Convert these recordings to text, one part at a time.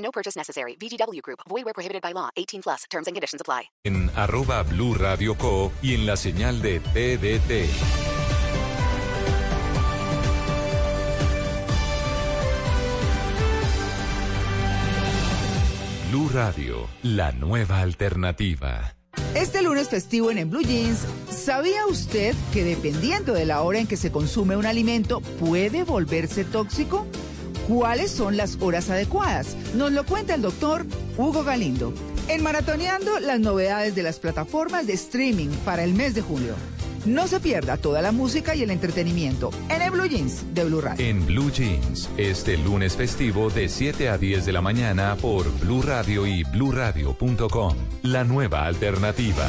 No purchase necessary. VGW Group. Void where prohibited by law. 18 plus. Terms and conditions apply. En arroba Blue Radio Co y en la señal de TDT. Blue Radio, la nueva alternativa. Este lunes festivo en, en Blue Jeans, ¿sabía usted que dependiendo de la hora en que se consume un alimento puede volverse tóxico? ¿Cuáles son las horas adecuadas? Nos lo cuenta el doctor Hugo Galindo. En Maratoneando las novedades de las plataformas de streaming para el mes de julio. No se pierda toda la música y el entretenimiento en el Blue Jeans de Blue Radio. En Blue Jeans, este lunes festivo de 7 a 10 de la mañana por Blue Radio y bluradio.com. La nueva alternativa.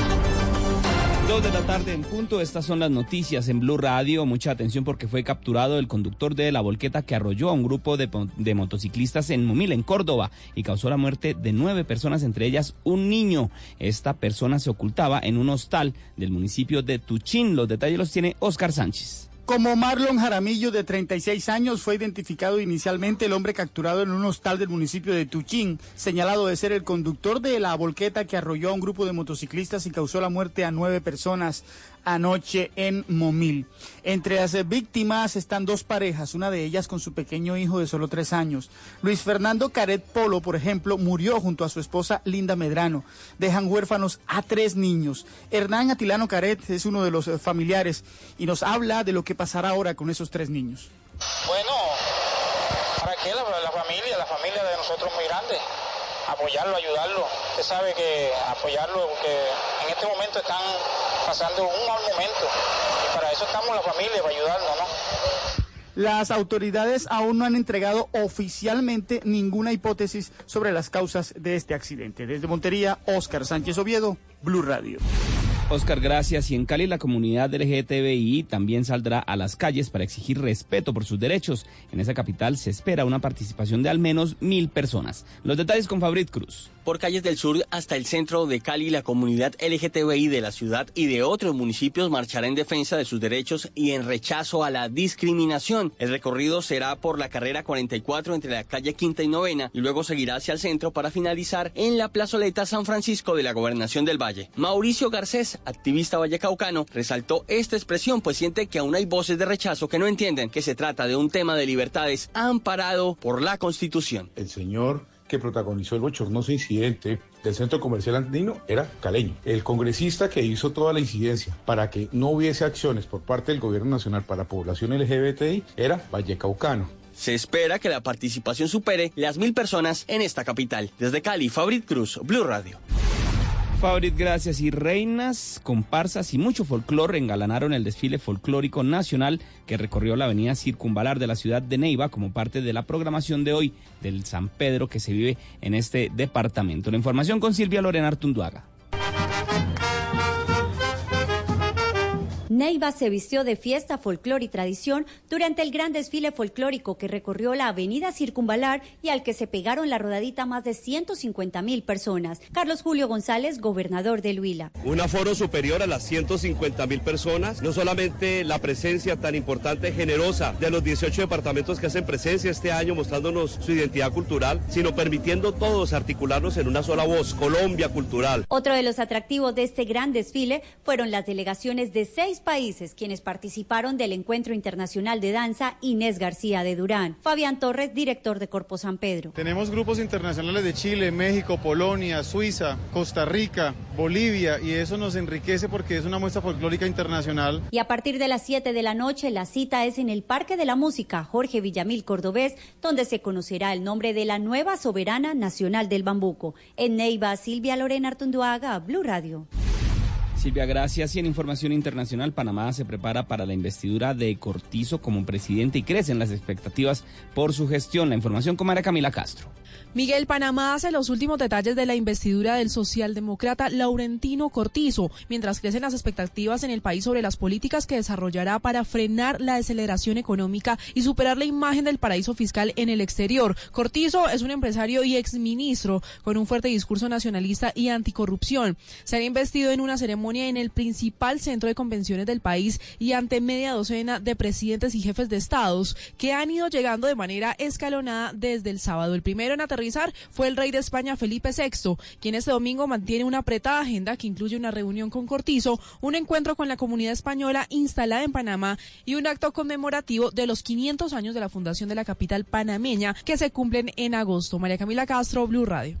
Dos de la tarde en punto, estas son las noticias en Blue Radio. Mucha atención porque fue capturado el conductor de la volqueta que arrolló a un grupo de, motociclistas en Momil, en Córdoba, y causó la muerte de nueve personas, entre ellas un niño. Esta persona se ocultaba en un hostal del municipio de Tuchín. Los detalles los tiene Oscar Sánchez. Como Marlon Jaramillo, de 36 años, fue identificado inicialmente el hombre capturado en un hostal del municipio de Tuchín, señalado de ser el conductor de la volqueta que arrolló a un grupo de motociclistas y causó la muerte a nueve personas anoche en Momil. Entre las víctimas están dos parejas, una de ellas con su pequeño hijo de solo tres años. Luis Fernando Caret Polo, por ejemplo, murió junto a su esposa Linda Medrano. Dejan huérfanos a tres niños. Hernán Atilano Caret es uno de los familiares y nos habla de lo que pasará ahora con esos tres niños. Bueno, ¿para qué la, la familia? La familia de nosotros muy grande apoyarlo, ayudarlo. Usted sabe que apoyarlo, porque en este momento están pasando un mal momento. Y para eso estamos la familia, para ayudarnos, ¿no? Las autoridades aún no han entregado oficialmente ninguna hipótesis sobre las causas de este accidente. Desde Montería, Óscar Sánchez Oviedo, Blue Radio. Oscar, gracias. Y en Cali la comunidad LGTBI también saldrá a las calles para exigir respeto por sus derechos. En esa capital se espera una participación de al menos mil personas. Los detalles con Fabrit Cruz. Por calles del sur hasta el centro de Cali, la comunidad LGTBI de la ciudad y de otros municipios marchará en defensa de sus derechos y en rechazo a la discriminación. El recorrido será por la carrera 44 entre la calle Quinta y Novena y luego seguirá hacia el centro para finalizar en la plazoleta San Francisco de la Gobernación del Valle. Mauricio Garcés, activista vallecaucano, resaltó esta expresión pues siente que aún hay voces de rechazo que no entienden que se trata de un tema de libertades amparado por la Constitución. El señor que protagonizó el bochornoso incidente del centro comercial andino era caleño. El congresista que hizo toda la incidencia para que no hubiese acciones por parte del gobierno nacional para población LGBTI era vallecaucano. Se espera que la participación supere las mil personas en esta capital. Desde Cali, Fabrit Cruz, Blue Radio. Fabrit, gracias. Y reinas, comparsas y mucho folclore engalanaron el desfile folclórico nacional que recorrió la avenida circunvalar de la ciudad de Neiva como parte de la programación de hoy del San Pedro que se vive en este departamento. La información con Silvia Lorena Artunduaga. Neiva se vistió de fiesta, folclor y tradición durante el gran desfile folclórico que recorrió la avenida Circunvalar y al que se pegaron la rodadita más de 150 mil personas. Carlos Julio González, gobernador de Huila. Un aforo superior a las 150 mil personas, no solamente la presencia tan importante, generosa de los 18 departamentos que hacen presencia este año mostrándonos su identidad cultural, sino permitiendo todos articularnos en una sola voz, Colombia cultural. Otro de los atractivos de este gran desfile fueron las delegaciones de seis países quienes participaron del Encuentro Internacional de Danza Inés García de Durán. Fabián Torres, director de Corpo San Pedro. Tenemos grupos internacionales de Chile, México, Polonia, Suiza, Costa Rica, Bolivia y eso nos enriquece porque es una muestra folclórica internacional. Y a partir de las 7 de la noche la cita es en el Parque de la Música Jorge Villamil Cordobés, donde se conocerá el nombre de la nueva soberana nacional del bambuco. En Neiva, Silvia Lorena Artunduaga, Blue Radio. Silvia, gracias. Y en información internacional, Panamá se prepara para la investidura de Cortizo como presidente y crecen las expectativas por su gestión. La información con María Camila Castro. Miguel Panamá hace los últimos detalles de la investidura del socialdemócrata Laurentino Cortizo, mientras crecen las expectativas en el país sobre las políticas que desarrollará para frenar la deceleración económica y superar la imagen del paraíso fiscal en el exterior. Cortizo es un empresario y exministro con un fuerte discurso nacionalista y anticorrupción. Será investido en una ceremonia en el principal centro de convenciones del país y ante media docena de presidentes y jefes de estados que han ido llegando de manera escalonada desde el sábado. El primero en fue el rey de España Felipe VI, quien este domingo mantiene una apretada agenda que incluye una reunión con Cortizo, un encuentro con la comunidad española instalada en Panamá y un acto conmemorativo de los 500 años de la fundación de la capital panameña que se cumplen en agosto. María Camila Castro, Blue Radio.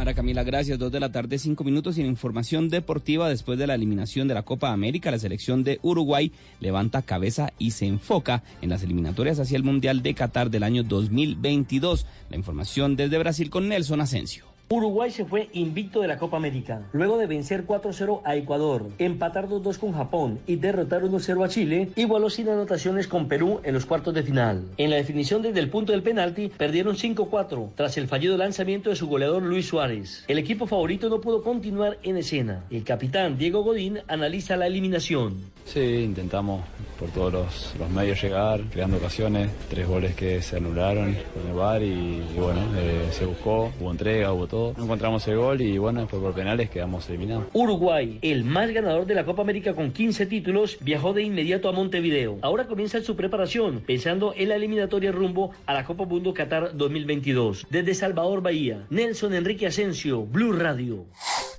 Mara Camila, gracias. Dos de la tarde, cinco minutos sin información deportiva. Después de la eliminación de la Copa América, la selección de Uruguay levanta cabeza y se enfoca en las eliminatorias hacia el Mundial de Qatar del año 2022. La información desde Brasil con Nelson Asensio. Uruguay se fue invicto de la Copa América. Luego de vencer 4-0 a Ecuador, empatar 2-2 con Japón y derrotar 1-0 a Chile, igualó sin anotaciones con Perú en los cuartos de final. En la definición desde el punto del penalti, perdieron 5-4 tras el fallido lanzamiento de su goleador Luis Suárez. El equipo favorito no pudo continuar en escena. El capitán Diego Godín analiza la eliminación. Sí, intentamos por todos los, medios llegar, creando ocasiones, tres goles que se anularon con el y, bueno, eh, se buscó, hubo entrega, hubo todo no encontramos el gol y bueno, después por penales quedamos eliminados. Uruguay, el más ganador de la Copa América con 15 títulos, viajó de inmediato a Montevideo. Ahora comienza su preparación, pensando en la eliminatoria rumbo a la Copa Mundo Qatar 2022. Desde Salvador Bahía, Nelson Enrique Asensio, Blue Radio.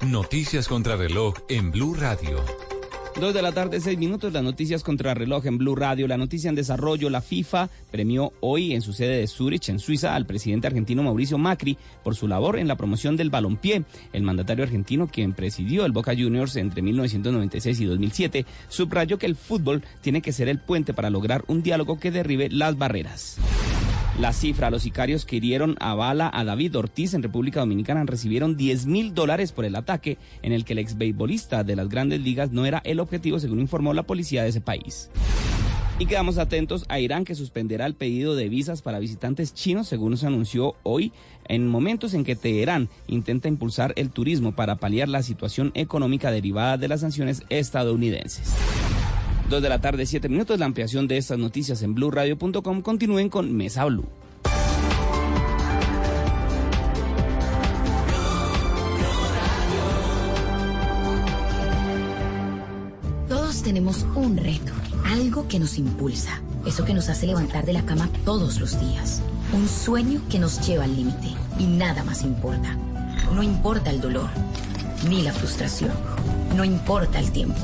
Noticias contra reloj en Blue Radio. Dos de la tarde, seis minutos, las noticias contra reloj en Blue Radio. La noticia en desarrollo, la FIFA premió hoy en su sede de Zurich, en Suiza, al presidente argentino Mauricio Macri por su labor en la promoción del balompié. El mandatario argentino, quien presidió el Boca Juniors entre 1996 y 2007, subrayó que el fútbol tiene que ser el puente para lograr un diálogo que derribe las barreras. La cifra, los sicarios que hirieron a bala a David Ortiz en República Dominicana recibieron 10 mil dólares por el ataque en el que el ex beisbolista de las grandes ligas no era el objetivo, según informó la policía de ese país. Y quedamos atentos a Irán que suspenderá el pedido de visas para visitantes chinos, según se anunció hoy, en momentos en que Teherán intenta impulsar el turismo para paliar la situación económica derivada de las sanciones estadounidenses. Dos de la tarde, siete minutos. La ampliación de estas noticias en blueradio.com. Continúen con Mesa Blue. Todos tenemos un reto, algo que nos impulsa, eso que nos hace levantar de la cama todos los días, un sueño que nos lleva al límite y nada más importa. No importa el dolor, ni la frustración, no importa el tiempo.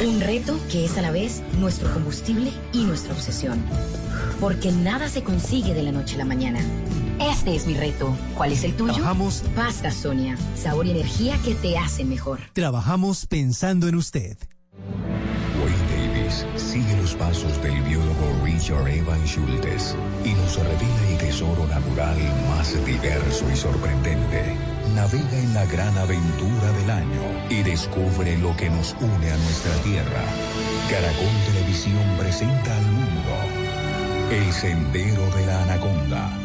Un reto que es a la vez nuestro combustible y nuestra obsesión. Porque nada se consigue de la noche a la mañana. Este es mi reto. ¿Cuál es el tuyo? Trabajamos. Pasta Sonia. Sabor y energía que te hacen mejor. Trabajamos pensando en usted. Wayne Davis sigue los pasos del biólogo Richard Evan Schultes y nos revela el tesoro natural más diverso y sorprendente Navega en la gran aventura del año y descubre lo que nos une a nuestra tierra. Caracol Televisión presenta al mundo El Sendero de la Anaconda.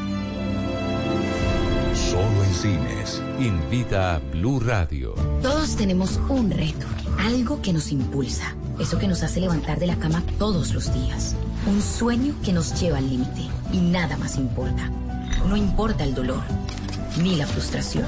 Solo en cines. Invita a Blue Radio. Todos tenemos un reto, algo que nos impulsa Eso que nos hace levantar de la cama todos los días. Un sueño que nos lleva al límite y nada más importa. No importa el dolor, ni la frustración.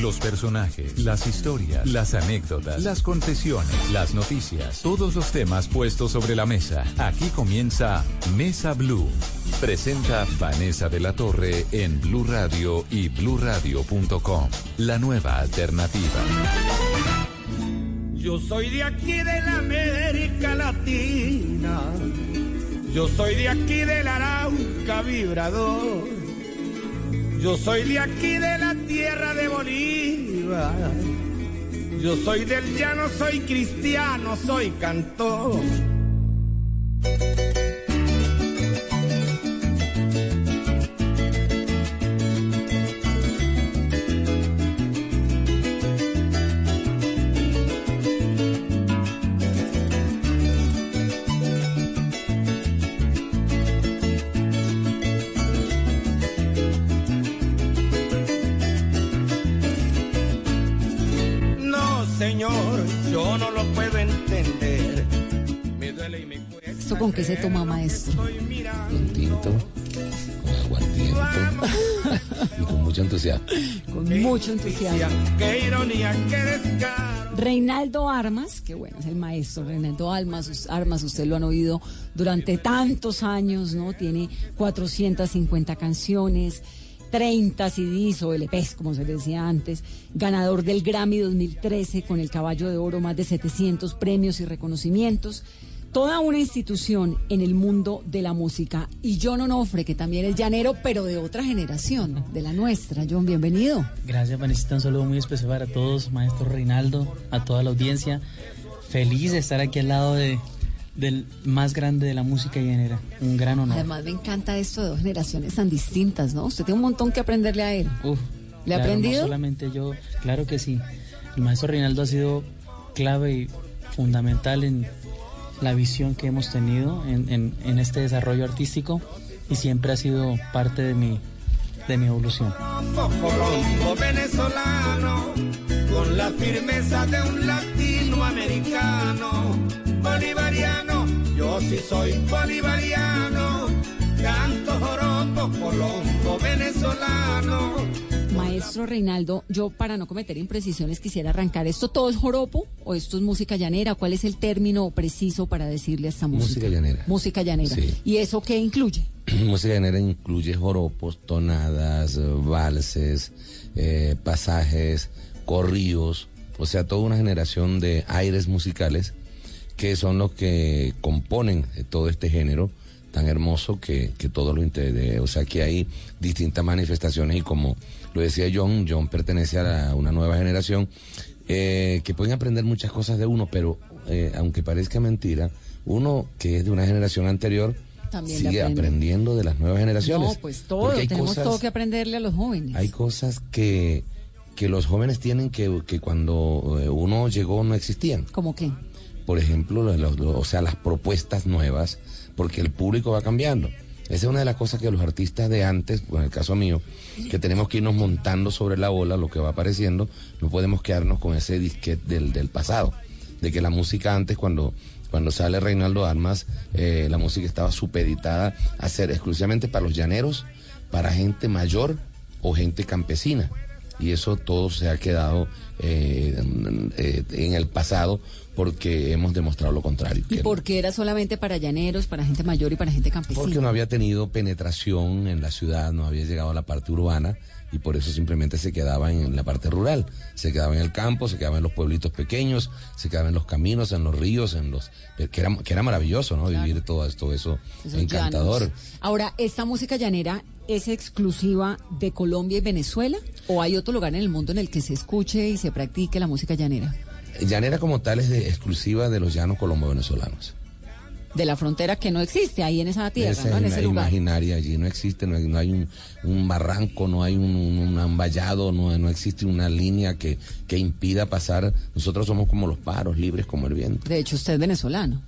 Los personajes, las historias, las anécdotas, las confesiones, las noticias, todos los temas puestos sobre la mesa. Aquí comienza Mesa Blue. Presenta Vanessa de la Torre en Blue Radio y bluradio.com. La nueva alternativa. Yo soy de aquí de la América Latina. Yo soy de aquí del Arauca vibrador. Yo soy de aquí de la tierra de Bolívar. Yo soy del llano, soy cristiano, soy cantor. Puedo entender. Me duele y me cuesta. ¿Esto con qué se toma, maestro? Con tinto, con aguardiente y con mucho entusiasmo. Con mucho entusiasmo. Qué ironía, qué descaro. Reinaldo Armas, que bueno, es el maestro Reinaldo Armas, Armas, usted lo han oído durante tantos años, ¿no? Tiene 450 canciones, 30 CDs o LPs, como se decía antes, ganador del Grammy 2013 con el Caballo de Oro, más de 700 premios y reconocimientos. Toda una institución en el mundo de la música. Y John Onofre, que también es llanero, pero de otra generación, de la nuestra. John, bienvenido. Gracias, Vanesita. Un saludo muy especial para todos, maestro Reinaldo, a toda la audiencia. Feliz de estar aquí al lado de, del más grande de la música llanera. Un gran honor. Además me encanta esto de dos generaciones tan distintas, ¿no? Usted tiene un montón que aprenderle a él. Uf, ¿Le ha claro, aprendido? No solamente yo, claro que sí. El maestro Reinaldo ha sido clave y fundamental en la visión que hemos tenido en, en- en este desarrollo artístico y siempre ha sido parte de mi, de mi evolución. Venezolano, con la firmeza de un latinoamericano, bolivariano, yo sí soy bolivariano, canto joropo, Colombo venezolano. Maestro Reinaldo, yo para no cometer imprecisiones quisiera arrancar. ¿Esto todo es joropo o esto es música llanera? ¿Cuál es el término preciso para decirle a esta música? Música llanera. Música llanera. Sí. ¿Y eso qué incluye? Música llanera incluye joropos, tonadas, valses, eh, pasajes, corridos, o sea, toda una generación de aires musicales que son los que componen todo este género tan hermoso que, que todo lo integra. O sea, que hay distintas manifestaciones y como lo decía John, John pertenece a la- una nueva generación eh, que pueden aprender muchas cosas de uno, pero eh, aunque parezca mentira, uno que es de una generación anterior También sigue aprendiendo de las nuevas generaciones. No, pues todo, tenemos cosas- todo que aprenderle a los jóvenes. Hay cosas que, que los jóvenes tienen que, que cuando eh, uno llegó no existían. ¿Cómo qué? Por ejemplo, o sea, las propuestas nuevas, porque el público va cambiando. Esa es una de las cosas que los artistas de antes, pues, en el caso mío, que tenemos que irnos montando sobre la ola, lo que va apareciendo, no podemos quedarnos con ese disquete del, del pasado. De que la música antes, cuando, cuando sale Reinaldo Armas, eh, la música estaba supeditada a ser exclusivamente para los llaneros, para gente mayor o gente campesina. Y eso todo se ha quedado eh, eh, en el pasado porque hemos demostrado lo contrario. ¿Y que por qué era solamente para llaneros, para gente mayor y para gente campesina? porque no había tenido penetración en la ciudad, no había llegado a la parte urbana y por eso simplemente se quedaba en la parte rural. Se quedaba en el campo, se quedaba en los pueblitos pequeños, se quedaba en los caminos, en los ríos, en los que era, que era maravilloso, ¿no? Vivir todo esto, eso Esos encantador. llanos. Ahora, ¿esta música llanera es exclusiva de Colombia y Venezuela? ¿O hay otro lugar en el mundo en el que se escuche y se practique la música llanera? Llanera como tal es de, exclusiva de los llanos colombo-venezolanos. de la frontera que no existe ahí en esa tierra, Esa ¿no? En es ese la lugar. imaginaria allí, no existe, no hay, no hay un, un barranco, no hay un, un, un vallado, no, no existe una línea que, que impida pasar. Nosotros somos como los pájaros, libres como el viento. De hecho, usted es venezolano.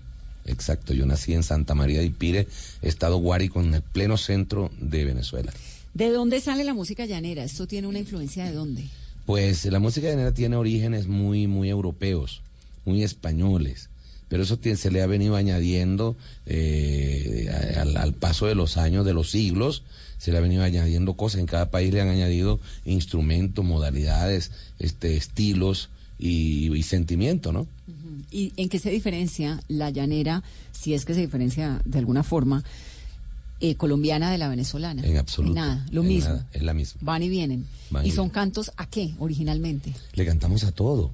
Exacto, yo nací en Santa María de Ipire, estado Guárico, en el pleno centro de Venezuela. ¿De dónde sale la música llanera? ¿Esto tiene una influencia de dónde? Pues la música llanera tiene orígenes muy, muy europeos, muy españoles, pero eso tie- se le ha venido añadiendo eh, al, al paso de los años, de los siglos, se le ha venido añadiendo cosas. En cada país le han añadido instrumentos, modalidades, este, estilos y, y sentimiento, ¿no? ¿Y en qué se diferencia la llanera, si es que se diferencia de alguna forma, eh, colombiana de la venezolana? En absoluto. Nada, lo mismo. nada, es la misma. Van y vienen. Van ¿Y y son cantos a qué originalmente? Le cantamos a todo.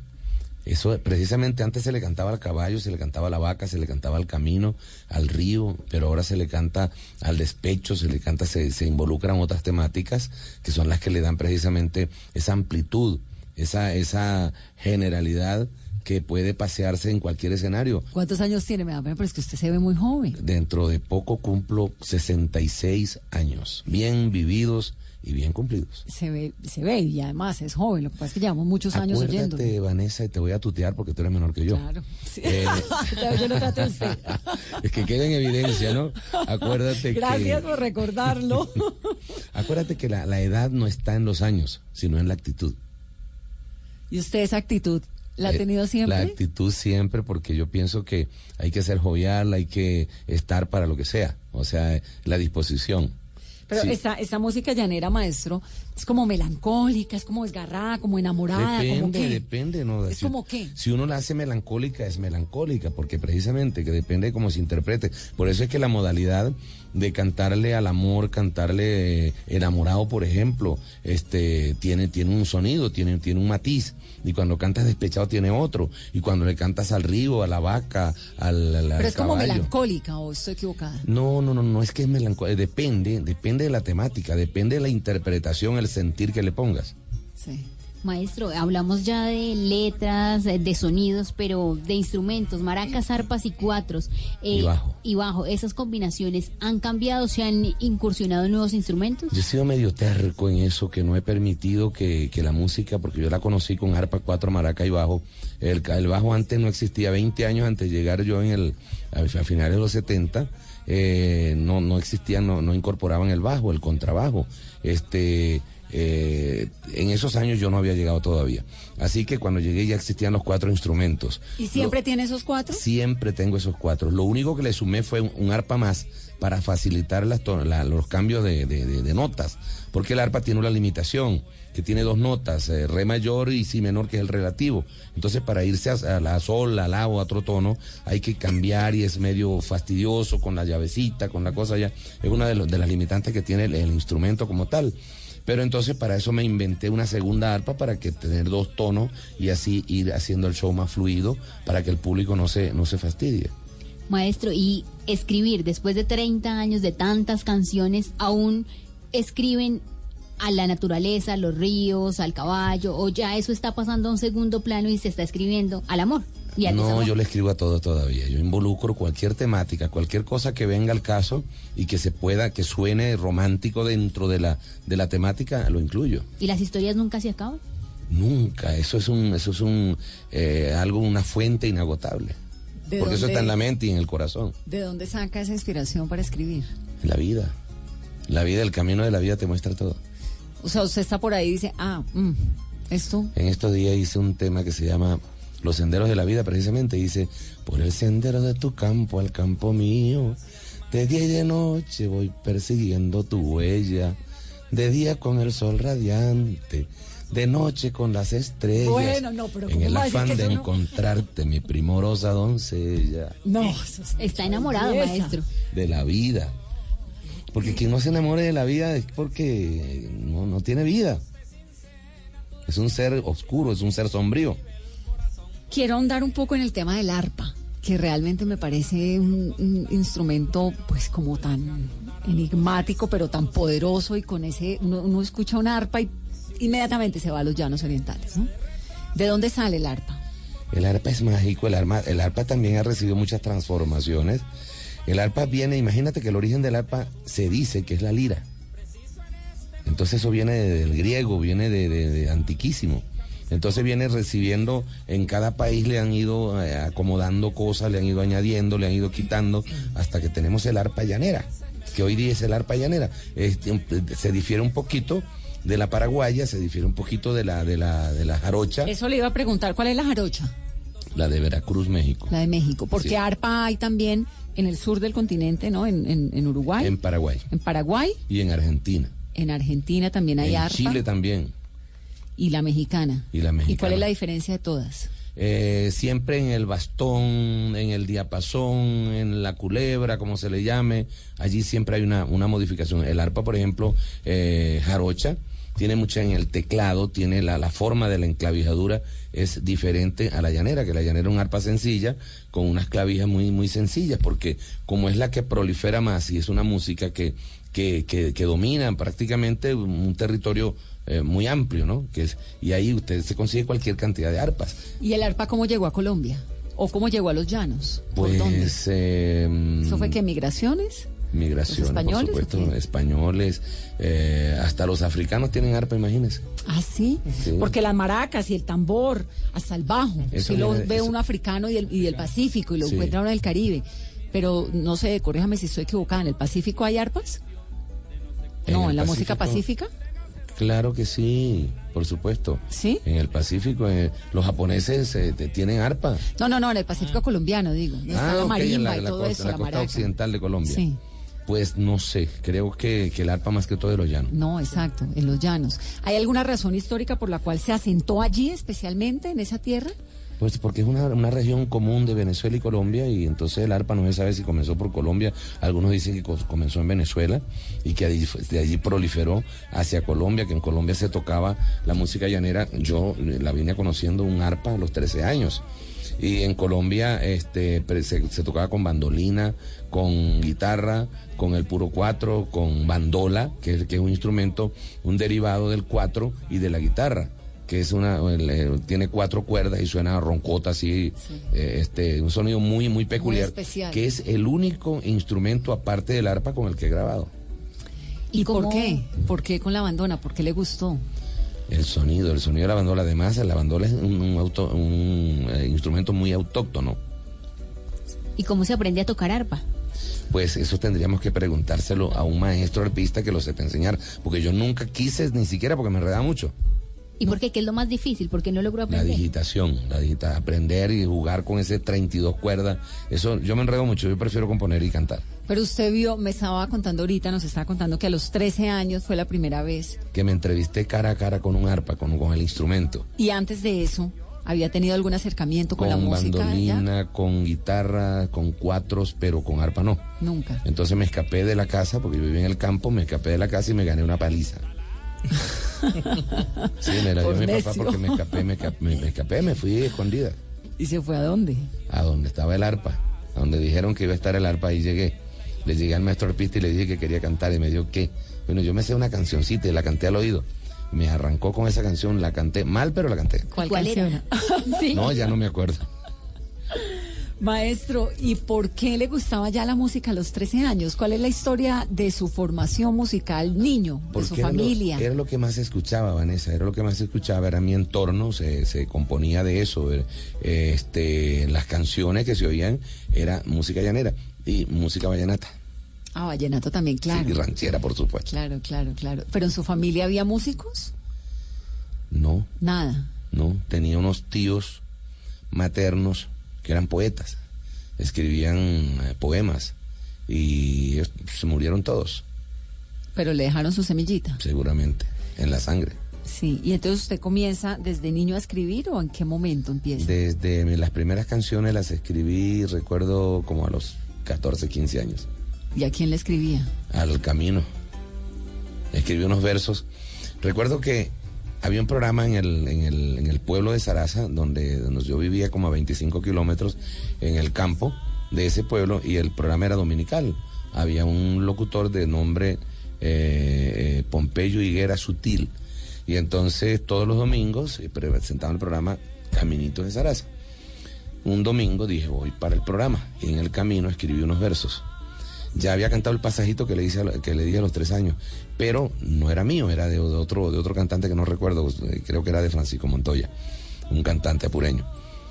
Eso precisamente antes se le cantaba al caballo, se le cantaba a la vaca, se le cantaba al camino, al río, pero ahora se le canta al despecho, se le canta, se, se involucran otras temáticas que son las que le dan precisamente esa amplitud, esa, esa generalidad que puede pasearse en cualquier escenario. ¿Cuántos años tiene? Me da pena, pero es que usted se ve muy joven. Dentro de poco cumplo 66 años, bien vividos y bien cumplidos. Se ve, se ve y además es joven. Lo que pasa es que llevamos muchos años oyendo. Acuérdate, Vanessa, y te voy a tutear porque tú eres menor que yo. Claro. sí. Eh, Yo lo trato usted. es que queda en evidencia, ¿no? Acuérdate Gracias que por recordarlo. acuérdate que la, la edad no está en los años, sino en la actitud. ¿Y usted esa actitud la ha Eh, tenido siempre? La actitud siempre, porque yo pienso que hay que ser jovial, hay que estar para lo que sea, o sea, la disposición. Pero Sí. esta, esta música llanera, maestro, es como melancólica, es como desgarrada, como enamorada, como Depende, qué. depende, ¿no? ¿Es Si- como qué? Si uno la hace melancólica, es melancólica, porque precisamente que depende de cómo se interprete. Por eso es que la modalidad de cantarle al amor, cantarle enamorado, por ejemplo, este, tiene, tiene un sonido, tiene, tiene un matiz. Y cuando cantas despechado tiene otro. Y cuando le cantas al río, a la vaca, al, al- al Pero es como melancólica, o estoy equivocada. No, no, no, no es que es melancólica, depende, depende de la temática, depende de la interpretación, el sentir que le pongas. Sí. Maestro, hablamos ya de letras, eh, de sonidos, pero de instrumentos, maracas, arpas y cuatros. eh, Y bajo. Y bajo, ¿esas combinaciones han cambiado, se han incursionado en nuevos instrumentos? Yo he sido medio terco en eso, que no he permitido que, que la música, porque yo la conocí con arpa, cuatro, maraca y bajo. El, el bajo antes no existía, 20 años antes de llegar yo en el, a, a finales de los 70, eh, no, no existía, no, no incorporaban el bajo, el contrabajo. Este, eh, en esos años yo no había llegado todavía. Así que cuando llegué ya existían los cuatro instrumentos. ¿Y siempre tiene esos cuatro? Siempre tengo esos cuatro. Lo único que le sumé fue un, un arpa más para facilitar las la- los cambios de, de- de- de notas. Porque el arpa tiene una limitación, que tiene dos notas, eh, re mayor y si menor, que es el relativo. Entonces, para irse a, a la sol, a la a otro tono, hay que cambiar y es medio fastidioso con la llavecita, con la cosa ya. Es una de, los- de las limitantes que tiene el- el instrumento como tal. Pero entonces para eso me inventé una segunda arpa para que tener dos tonos y así ir haciendo el show más fluido para que el público no se, no se fastidie. Maestro, y escribir, después de 30 años de tantas canciones, aún escriben a la naturaleza, a los ríos, al caballo, o ya eso está pasando a un segundo plano y se está escribiendo al amor. Y No, yo le escribo a todo todavía. Yo involucro cualquier temática, cualquier cosa que venga al caso y que se pueda, que suene romántico dentro de la, de la temática, lo incluyo. ¿Y las historias nunca se acaban? Nunca, eso es un, eso es un eh, algo, una fuente inagotable. ¿De Porque eso está en la mente y en el corazón. ¿De dónde saca esa inspiración para escribir? La vida. La vida, el camino de la vida te muestra todo. O sea, usted está por ahí y dice, ah, mm, esto. En estos días hice un tema que se llama Los senderos de la vida, precisamente. Dice, por el sendero de tu campo al campo mío, de día y de noche voy persiguiendo tu huella, de día con el sol radiante, de noche con las estrellas. Bueno, no, pero en ¿cómo el afán de no? encontrarte, mi primorosa doncella, No, Está enamorado, belleza. maestro. de la vida. Porque quien no se enamore de la vida es porque no, no tiene vida. Es un ser oscuro, es un ser sombrío. Quiero ahondar un poco en el tema del arpa, que realmente me parece un, un instrumento pues como tan enigmático, pero tan poderoso y con ese, uno, uno escucha una arpa y inmediatamente se va a los llanos orientales, ¿no? ¿De dónde sale el arpa? El arpa es mágico, el arpa, el arpa también ha recibido muchas transformaciones. El arpa viene, imagínate que el origen del arpa se dice que es la lira. Entonces eso viene del griego, viene de- de antiquísimo. Entonces viene recibiendo, en cada país le han ido eh, acomodando cosas, le han ido añadiendo, le han ido quitando, hasta que tenemos el arpa llanera, que hoy día es el arpa llanera. Este, se difiere un poquito de la paraguaya, se difiere un poquito de la, de la, de la jarocha, Eso le iba a preguntar, ¿cuál es la jarocha? la de Veracruz, México, La de México. Porque Sí. arpa hay también en el sur del continente, ¿no? En, en- en Uruguay, en Paraguay en Paraguay, y en Argentina. en Argentina también hay en arpa. Chile también. Y la mexicana. Y la ¿Y cuál mexicana. es la diferencia de todas? Eh, siempre en el bastón, en el diapasón, en la culebra, como se le llame, allí siempre hay una, una modificación. El arpa, por ejemplo, eh, jarocha, tiene mucha en el teclado, tiene la, la forma de la enclavijadura es diferente a la llanera, que la llanera es un arpa sencilla con unas clavijas muy, muy sencillas, porque como es la que prolifera más y es una música que, que, que, que domina prácticamente un territorio eh, muy amplio, ¿no? Que es, y ahí usted se consigue cualquier cantidad de arpas. ¿Y el arpa cómo llegó a Colombia? ¿O cómo llegó a los llanos? ¿Por dónde? Pues eh, ¿Eso fue que migraciones? migraciones, ¿Los españoles por supuesto, españoles, eh, hasta los africanos tienen arpa, imagínense. Ah, sí? Sí. Porque las maracas y el tambor, hasta el bajo. Eso si lo ve eso- un africano y, el- y del Pacífico y lo Sí. encuentra uno del Caribe. Pero no sé, corríjame si estoy equivocada. ¿En el Pacífico hay arpas? no, en la música pacífica. Claro que sí, por supuesto. ¿Sí? En el Pacífico, eh, los japoneses eh, te- tienen arpa. No, no, no, en el Pacífico colombiano, digo. No está la ok, en marimba la, y la todo costa, eso, la la, costa occidental de Colombia. Sí. Pues no sé, creo que, que el arpa más que todo de los llanos. No, exacto, en los llanos. ¿Hay alguna razón histórica por la cual se asentó allí especialmente, en esa tierra? Pues porque es una, una región común de Venezuela y Colombia y entonces el arpa no se sabe si comenzó por Colombia, algunos dicen que co- comenzó en Venezuela y que allí de allí proliferó hacia Colombia, que en Colombia se tocaba la música llanera, yo eh, la vine conociendo un arpa a los 13 años. Y en Colombia este, se, se tocaba con bandolina, con guitarra, con el puro cuatro, con bandola, que que es un instrumento, un derivado del cuatro y de la guitarra que es una tiene cuatro cuerdas y suena roncota así eh, este un sonido muy muy peculiar especial. que es el único instrumento aparte del arpa con el que he grabado ¿Y, por cómo- qué? ¿Por qué con la bandona? ¿Por qué le gustó? el sonido el sonido de la bandola además la bandola es un, un auto- un, eh, instrumento muy autóctono ¿Y cómo se aprende a tocar arpa? pues eso tendríamos que preguntárselo a un maestro arpista que lo sepa enseñar porque yo nunca quise ni siquiera porque me enredaba mucho ¿Y por qué? ¿Qué es lo más difícil? Porque no logró La aprender. digitación, la digita, aprender y jugar con ese 32 cuerdas, eso yo me enredo mucho, yo prefiero componer y cantar. Pero usted vio, me estaba contando ahorita, nos estaba contando que a los 13 años fue la primera vez. Que me entrevisté cara a cara con un arpa, con, con el instrumento, Y antes de eso, ¿había tenido algún acercamiento con, con, la música? ya? bandolina, con guitarra, con cuatros, pero con arpa no. Nunca. Entonces me escapé de la casa, porque yo vivía en el campo, me escapé de la casa y me gané una paliza. Sí, me la dio Por mi papá porque me escapé, me, escapé, me- me escapé, me fui escondida. ¿Y se fue a dónde? a donde estaba el arpa, a donde dijeron que iba a estar el arpa, ahí llegué. Le llegué al maestro arpista y le dije que quería cantar y me dijo ¿qué? Bueno, yo me sé una cancioncita y la canté al oído. Me arrancó con esa canción, la canté mal, pero la canté. ¿Cuál, ¿Cuál canción? era? Sí. No, ya no me acuerdo. Maestro, ¿y por qué le gustaba ya la música a los 13 años? ¿Cuál es la historia de su formación musical niño, de su Porque era lo- familia? Era lo, que más escuchaba, Vanessa, era lo que más escuchaba, era mi entorno, se, se componía de eso. eh, Este, las canciones que se oían era música llanera y música vallenata. Ah, vallenato también, claro. Y ranchera, por supuesto. Claro, claro, claro. ¿Pero en su familia había músicos? No, Nada. no, tenía unos tíos maternos que eran poetas, escribían eh, poemas y se murieron todos, Pero le dejaron su semillita. seguramente, en la sangre. Sí. ¿Y entonces usted comienza desde niño a escribir o en qué momento empieza? Desde las primeras canciones las escribí, recuerdo, como a los 14, 15 años, ¿Y a quién le escribía? al camino. Escribí unos versos. Recuerdo que había un programa en el, en el, en el pueblo de Sarasa, donde, donde yo vivía como a 25 kilómetros en el campo de ese pueblo, y el programa era dominical. Había un locutor de nombre eh, eh, Pompeyo Higuera Sutil, y entonces todos los domingos eh, presentaban el programa Caminitos de Sarasa. Un domingo dije, voy para el programa, y en el camino escribí unos versos. ya había cantado el pasajito que le, hice que le di a los tres años, pero no era mío, era de, de otro, de otro cantante que no recuerdo, eh, creo que era de Francisco Montoya, un cantante apureño.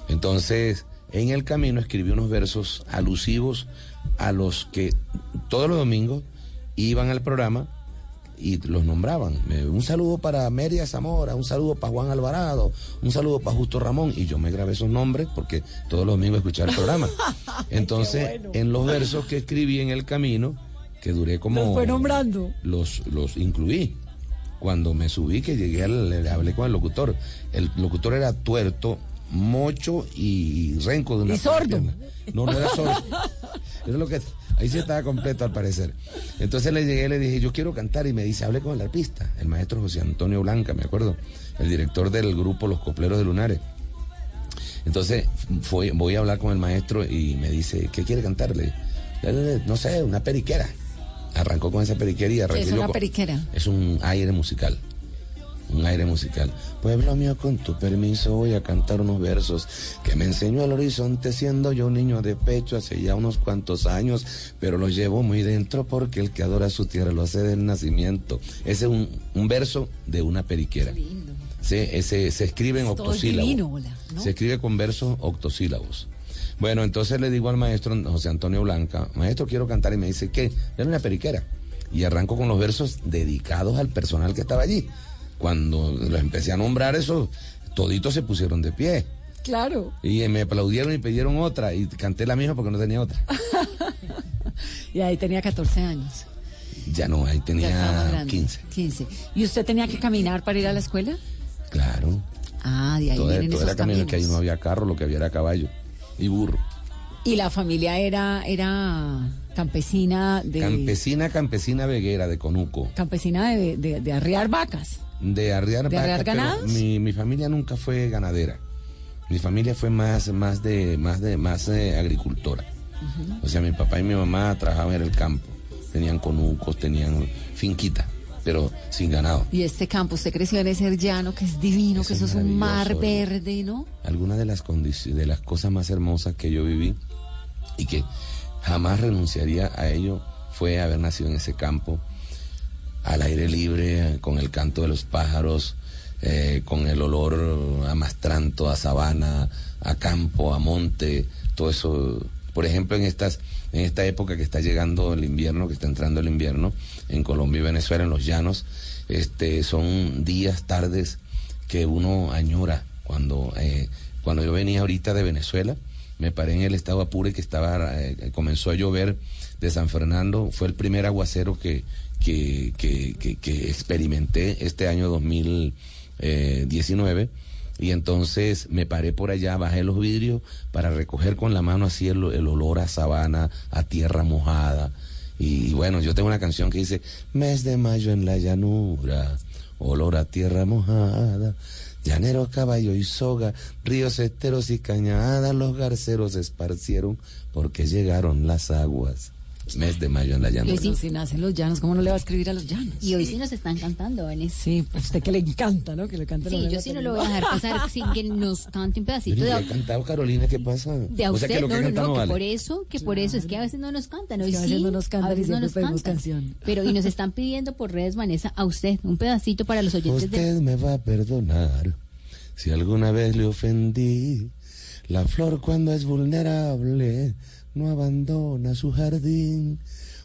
Entonces, en el camino escribí unos versos alusivos a los que todos los domingos iban al programa y los nombraban. Un saludo para Meria Zamora, un saludo para Juan Alvarado, un saludo para Justo Ramón. Y yo me grabé esos nombres porque todos los domingos escuchaba el programa. Entonces, en los versos que escribí en el camino, que duré como... Los fue nombrando. Los, los incluí. Cuando me subí, que llegué, al- le hablé con el locutor. El locutor era tuerto, mocho y renco de una Y sordo. pierna. No, no era sordo. Era lo que ahí sí estaba completo al parecer. Entonces le llegué le dije, yo quiero cantar y me dice, hable con el arpista, el maestro José Antonio Blanca, me acuerdo, el director del grupo Los Copleros de Lunares. Entonces fue, voy a hablar con el maestro y me dice, ¿qué quiere cantarle? No sé, una periquera. Arrancó con esa periquera y ¿Qué es una con- periquera? es un aire musical. Un aire musical. Pueblo mío, con tu permiso voy a cantar unos versos que me enseñó el horizonte siendo yo un niño de pecho hace ya unos cuantos años, pero los llevo muy dentro porque el que adora su tierra lo hace del nacimiento. Ese es un, un verso de una periquera. Sí, ese, se escribe en octosílabos. divino, hola, ¿no? Se escribe con versos octosílabos. Bueno, entonces le digo al maestro José Antonio Blanca, maestro, quiero cantar y me dice, ¿qué? Dale una periquera. Y arranco con los versos dedicados al personal que estaba allí. Cuando los empecé a nombrar, esos toditos se pusieron de pie. Claro. Y me aplaudieron y pidieron otra. Y canté la misma porque no tenía otra. Y ahí tenía 14 años. Ya no, ahí tenía grande. 15. 15. ¿Y usted tenía que caminar para ir a la escuela? Claro. Ah, de ahí Todo, vienen todo esos era camino, caminos. que ahí no había carro, lo que había era caballo y burro. Y la familia era, era campesina de... Campesina, campesina veguera de Conuco. campesina de, de- de arriar vacas. De arriar, ¿De vacas, arriar? Mi, mi familia nunca fue ganadera. Mi familia fue más, más de, más de, más eh, agricultora. O sea, mi papá y mi mamá trabajaban en el campo. Tenían conucos, tenían finquita, pero sin ganado. Y este campo, usted creció en ese llano que es divino, que eso es un mar verde, ¿no? Algunas de las condici- de las cosas más hermosas que yo viví y que jamás renunciaría a ello fue haber nacido en ese campo, al aire libre, con el canto de los pájaros, eh, con el olor a mastranto, a sabana, a campo, a monte, todo eso. Por ejemplo, en estas, en esta época que está llegando el invierno, que está entrando el invierno, en Colombia y Venezuela, en los llanos, este, son días, tardes que uno añora. Cuando, eh, cuando yo venía ahorita de Venezuela, me paré en el estado Apure que estaba, eh, comenzó a llover de San Fernando, fue el primer aguacero que, que, que, que- experimenté este año 2019. Y entonces me paré por allá, bajé los vidrios para recoger con la mano así el, el olor a sabana, a tierra mojada. Y, bueno, yo tengo una canción que dice, mes de mayo en la llanura, olor a tierra mojada, llanero, caballo y soga, ríos, esteros y cañadas, los garceros se esparcieron porque llegaron las aguas. Mes de mayo en la llanura. Pero si nace en los llanos, ¿cómo no le va a escribir a los llanos? Y hoy sí nos están cantando, Vanessa. Sí, pues usted que le encanta, ¿no? Que le cante Sí, yo sí no lo voy a dejar pasar sin que nos cante un pedacito Pero de, he cantado Carolina, ¿qué pasa? de a O sea, usted. que lo que no, no, no, no que vale. por eso, que por eso es que a veces no nos cantan. Hoy que a veces sí, no nos cantan a veces y no nos pedimos cantan. canción. Pero y nos están pidiendo por redes, Vanessa, a usted un pedacito para los oyentes de Usted me va a perdonar si alguna vez le ofendí. La flor cuando es vulnerable no abandona su jardín.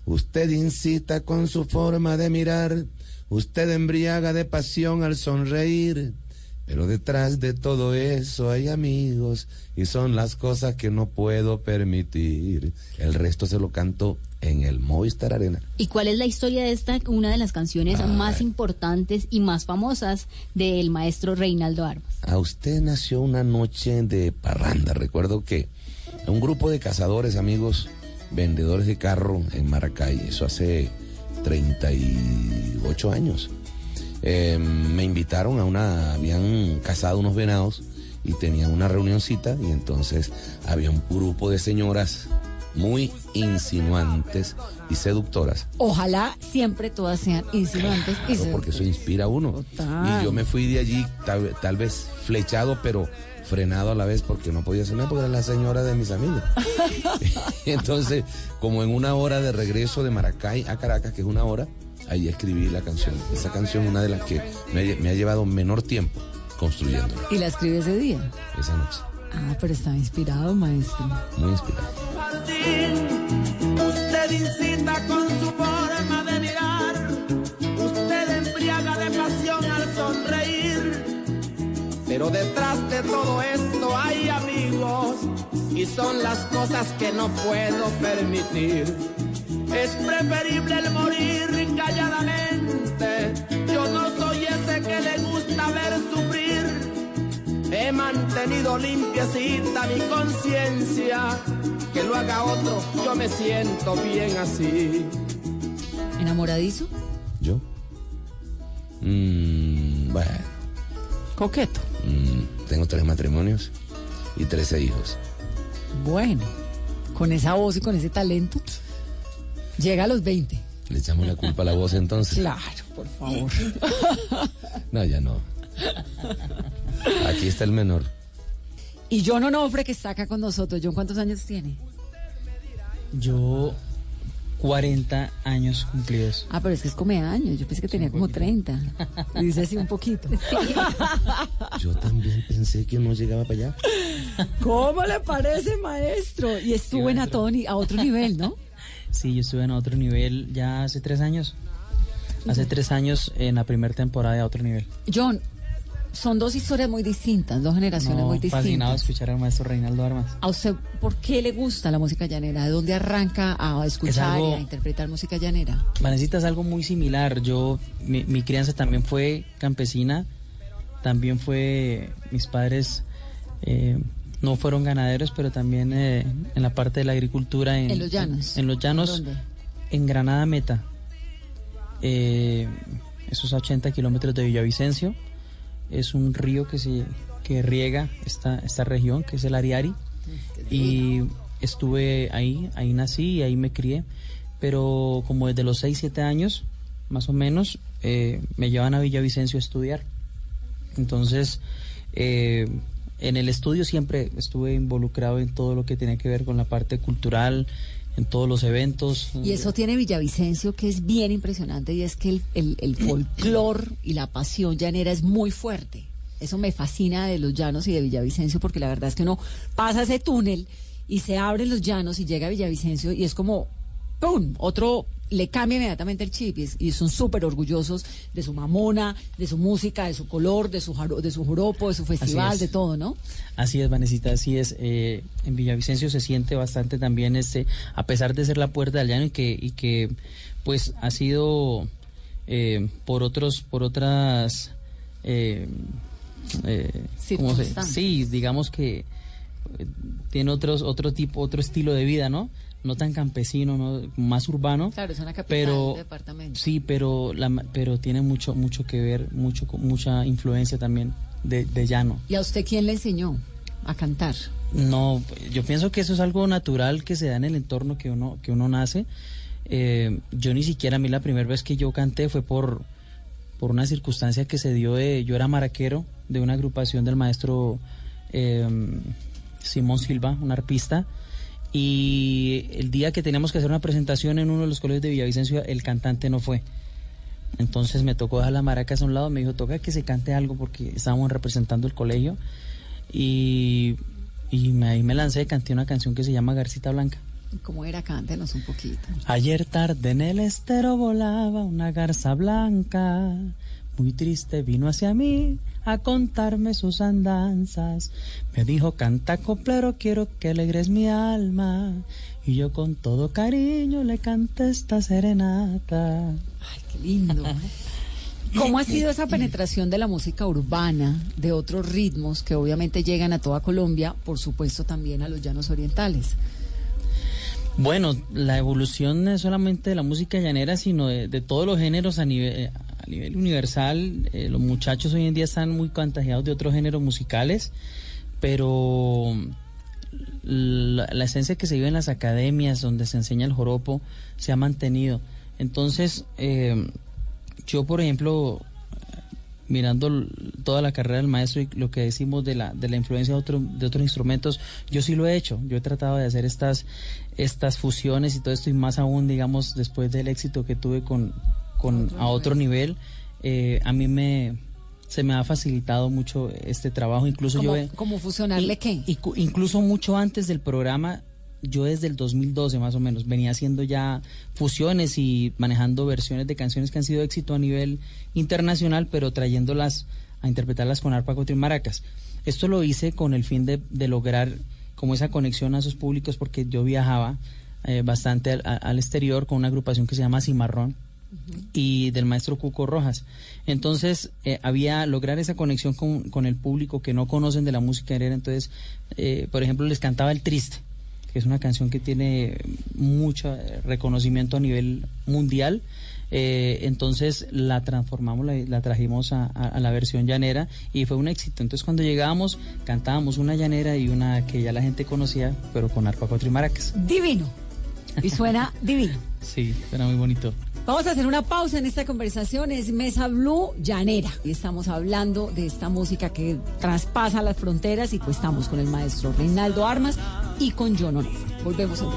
Usted incita con su forma de mirar. Usted embriaga de pasión al sonreír. Pero detrás de todo eso hay amigos y son las cosas que no puedo permitir. El resto se lo canto en el Movistar Arena. ¿Y cuál es la historia de esta, una de las canciones más importantes y más famosas del maestro Reinaldo Armas? A usted nació una noche de parranda. Recuerdo que un grupo de cazadores, amigos, vendedores de carro en Maracay, eso hace 38 años, eh, me invitaron a una, habían cazado unos venados y tenían una reunioncita y entonces había un grupo de señoras muy insinuantes y seductoras. Ojalá siempre todas sean insinuantes y Claro, porque eso inspira a uno. Total. Y yo me fui de allí tal, tal vez flechado, pero frenado a la vez porque no podía nada porque era la señora de mis amigos. Entonces, como en una hora de regreso de Maracay a Caracas, que es una hora, ahí escribí la canción. Esa canción es una de las que me, me ha llevado menor tiempo construyéndola Y la escribe ese día. esa noche. Ah, pero estaba inspirado, maestro. Muy inspirado. Usted incita con su forma de mirar, usted embriaga de pasión al sonreír. Pero detrás de todo esto hay amigos y son las cosas que no puedo permitir. Es preferible el morir calladamente. Yo no soy ese que le gusta ver sufrir. He mantenido limpiecita mi conciencia. Que lo haga otro, yo me siento bien así. ¿Enamoradizo? ¿Yo? Mm, bueno, Coqueto. mm, tengo tres matrimonios y trece hijos. Bueno, con esa voz y con ese talento, llega a los 20. ¿Le echamos la culpa a la voz entonces? Claro, por favor. No, ya no. Aquí está el menor. Y John Onofre, que está acá con nosotros. John, ¿cuántos años tiene? Yo 40 años cumplidos. Ah, pero es que es come años. Yo pensé que tenía como 30. Dice así un poquito. Yo también pensé que no llegaba para allá. ¿Cómo le parece, maestro? Y estuvo en a, todo a otro nivel, ¿no? Sí, yo estuve en otro nivel ya hace tres años. Hace tres años en la primera temporada de a otro nivel. John, son dos historias muy distintas, dos generaciones No, muy fascinado distintas. escuchar al maestro Reinaldo Armas. ¿A usted por qué le gusta la música llanera? ¿De dónde arranca a escuchar algo- y a interpretar música llanera? Vanesita es algo muy similar. Yo, mi, mi crianza también fue campesina, también fue, mis padres eh, no fueron ganaderos, pero también eh, en la parte de la agricultura. En, En los llanos. En, los llanos, ¿Dónde? en Granada Meta. Eh, esos 80 kilómetros de Villavicencio. Es un río que, se, que riega esta, esta región, que es el Ariari. Y estuve ahí, ahí nací y ahí me crié. Pero como desde los 6, 7 años, más o menos, eh, me llevan a Villavicencio a estudiar. Entonces, eh, en el estudio siempre estuve involucrado en todo lo que tiene que ver con la parte cultural, en todos los eventos. Y eso tiene Villavicencio que es bien impresionante y es que el, el, el folclor y la pasión llanera es muy fuerte. Eso me fascina de los llanos y de Villavicencio porque la verdad es que uno pasa ese túnel y se abren los llanos y llega a Villavicencio y es como, ¡pum! Otro le cambia inmediatamente el chip y, son súper orgullosos de su mamona, de su música, de su color, de su, jaro- de su joropo, de su festival, es. de todo, ¿no? Así es, Vanesita, así es. Eh, en Villavicencio se siente bastante también, este, a pesar de ser la puerta del llano y que, y que pues ha sido eh, por otros, por otras, eh, eh, ¿cómo se-. Sí, digamos que eh, tiene otros, otro tipo, otro estilo de vida, ¿no? No tan campesino, ¿no? más urbano. Claro, es una capital pero departamento. sí, pero la, pero tiene mucho, mucho que ver, mucho, mucha influencia también de, de llano. ¿Y a usted quién le enseñó a cantar? No, yo pienso que eso es algo natural que se da en el entorno que uno, que uno nace. Eh, yo ni siquiera a mí la primera vez que yo canté fue por, por una circunstancia que se dio de, yo era maraquero de una agrupación del maestro eh, Simón Silva, un arpista, y el día que teníamos que hacer una presentación en uno de los colegios de Villavicencio, el cantante no fue. Entonces me tocó dejar las maracas a un lado, me dijo, toca que se cante algo porque estábamos representando el colegio. Y, y me, ahí me lancé, canté una canción que se llama Garcita Blanca. ¿Cómo era? Cántenos un poquito. Ayer tarde en el estero volaba una garza blanca. Muy triste vino hacia mí a contarme sus andanzas. Me dijo, canta coplero, quiero que alegres mi alma. Y yo con todo cariño le canté esta serenata. Ay, qué lindo. ¿Cómo ha sido esa penetración de la música urbana, de otros ritmos que obviamente llegan a toda Colombia, por supuesto también a los llanos orientales? Bueno, la evolución no es solamente de la música llanera, sino de, de todos los géneros a nivel, eh, nivel universal. Eh, los muchachos hoy en día están muy contagiados de otros géneros musicales, pero la, esencia que se vive en las academias donde se enseña el joropo se ha mantenido. Entonces, eh, yo, por ejemplo, mirando toda la carrera del maestro y lo que decimos de la, de la influencia de, otro- de otros instrumentos, yo sí lo he hecho. Yo he tratado de hacer estas, estas fusiones y todo esto, y más aún, digamos, después del éxito que tuve con, con a otro nivel, eh, a mí me se me ha facilitado mucho este trabajo. Incluso ¿Cómo, yo cómo fusionarle qué? y incluso mucho antes del programa, yo desde el 2012 más o menos venía haciendo ya fusiones y manejando versiones de canciones que han sido éxito a nivel internacional, pero trayéndolas a interpretarlas con arpa, cuatro y maracas. Esto lo hice con el fin de, de lograr como esa conexión a esos públicos porque yo viajaba eh, bastante al exterior con una agrupación que se llama Cimarrón y del maestro Cuco Rojas. Entonces, eh, había lograr esa conexión con, con el público que no conocen de la música herrera. Entonces, eh, por ejemplo, les cantaba El Triste, que es una canción que tiene mucho eh, reconocimiento a nivel mundial. Eh, entonces la transformamos, la, la trajimos a, a- a la versión llanera y fue un éxito. Entonces cuando llegábamos cantábamos una llanera y una que ya la gente conocía, pero con arpa, cuatro y maracas. Divino. Y suena divino. Sí, era muy bonito. Vamos a hacer una pausa en esta conversación. Es Mesa Blue Llanera. Y estamos hablando de esta música que traspasa las fronteras. Y pues estamos con el maestro Reinaldo Armas y con John Onofre. Volvemos en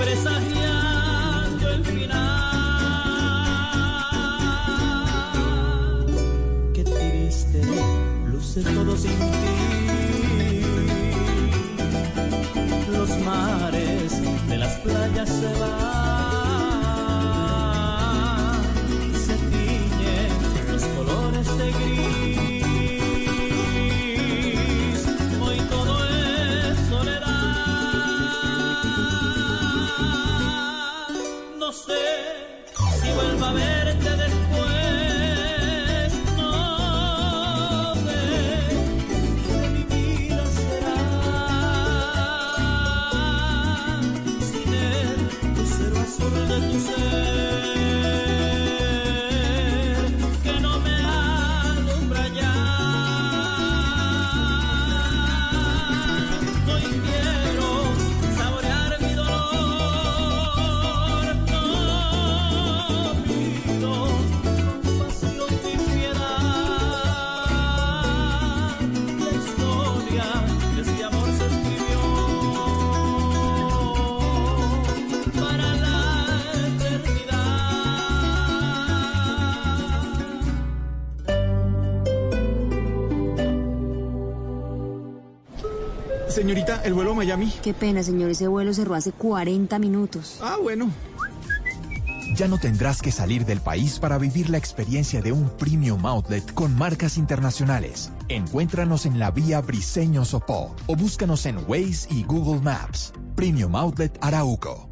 presagiando el final. Qué triste luce todo sin ti. Los mares las playas se van, el vuelo a Miami. Qué pena, señor, ese vuelo cerró hace 40 minutos. Ah, bueno. Ya no tendrás que salir del país para vivir la experiencia de un premium outlet con marcas internacionales. Encuéntranos en la vía Briseño Sopó o búscanos en Waze y Google Maps. Premium Outlet Arauco.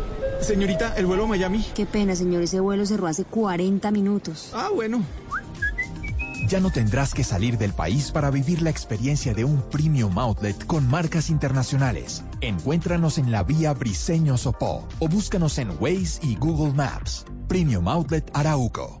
Señorita, el vuelo a Miami. Qué pena, señor, ese vuelo cerró hace 40 minutos. Ah, bueno. Ya no tendrás que salir del país para vivir la experiencia de un premium outlet con marcas internacionales. Encuéntranos en la vía Briseño Sopó o búscanos en Waze y Google Maps. Premium Outlet Arauco.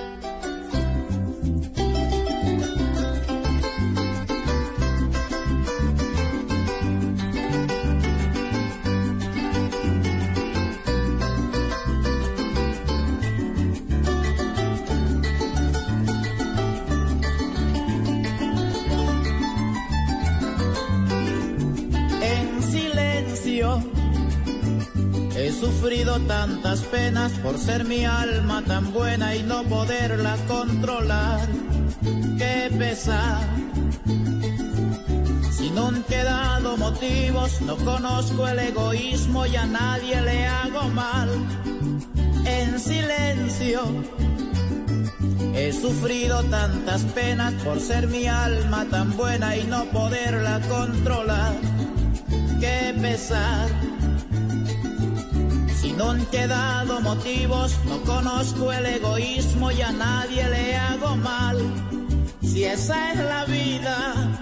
Tantas penas por ser mi alma tan buena y no poderla controlar. Qué pesar. Si no han quedado motivos, no conozco el egoísmo y a nadie le hago mal. En silencio. He sufrido tantas penas por ser mi alma tan buena y no poderla controlar. Qué pesar. Si no han quedado motivos, no conozco el egoísmo y a nadie le hago mal. Si esa es la vida,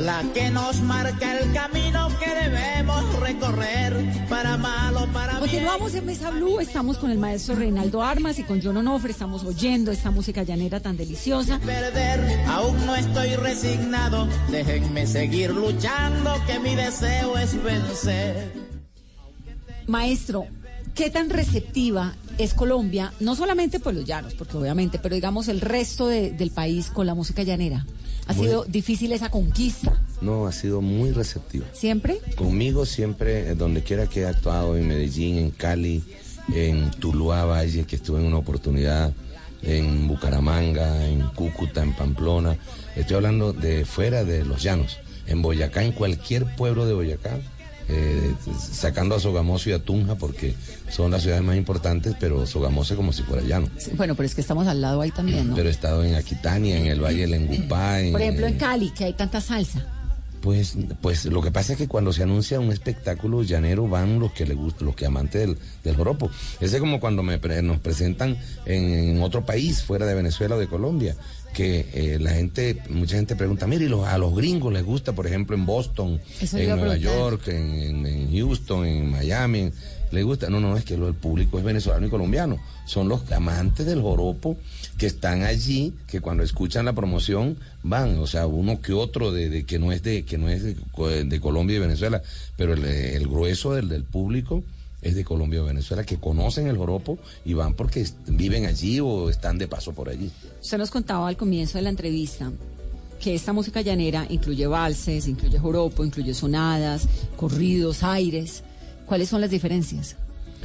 la que nos marca el camino que debemos recorrer, para mal o para bien. Continuamos en Mesa Blue, estamos con el maestro Reinaldo Armas y con John Onofre, estamos oyendo esta música llanera tan deliciosa. Perder, aún no estoy resignado, déjenme seguir luchando, que mi deseo es vencer. Maestro, ¿qué tan receptiva es Colombia, no solamente por los llanos, porque obviamente, pero digamos el resto de- del país con la música llanera? ¿Ha Muy- sido difícil esa conquista? No, ha sido muy receptivo. ¿Siempre? Conmigo siempre, eh, donde quiera que he actuado, en Medellín, en Cali, en Tuluá Valle, que estuve en una oportunidad, en Bucaramanga, en Cúcuta, en Pamplona. Estoy hablando de fuera de los llanos. En Boyacá, en cualquier pueblo de Boyacá, eh, sacando a Sogamoso y a Tunja, porque son las ciudades más importantes, pero Sogamoso es como si fuera llano. Sí, Bueno, pero es que estamos al lado ahí también, ¿no? Pero he estado en Aquitania, en el Valle del Engupá, en, Por ejemplo, en Cali, que hay tanta salsa. Pues, pues lo que pasa es que cuando se anuncia un espectáculo llanero van los que le gustan, los que amantes del, del joropo. Ese es como cuando me nos presentan en, en otro país, fuera de Venezuela o de Colombia, que eh, la gente, mucha gente pregunta, mire, y los- a los gringos les gusta, por ejemplo, en Boston, Eso en Nueva. York, en, en- en Houston, en Miami, les gusta. No, no, es que lo, el público es venezolano y colombiano. Son los amantes del joropo que están allí, que cuando escuchan la promoción van, o sea, uno que otro de, de que no es de que no es de, de Colombia y Venezuela, pero el, el grueso del, del público es de Colombia y Venezuela que conocen el joropo y van porque viven allí o están de paso por allí. Usted nos contaba al comienzo de la entrevista que esta música llanera incluye valses, incluye joropo, incluye sonadas, corridos, aires. ¿Cuáles son las diferencias?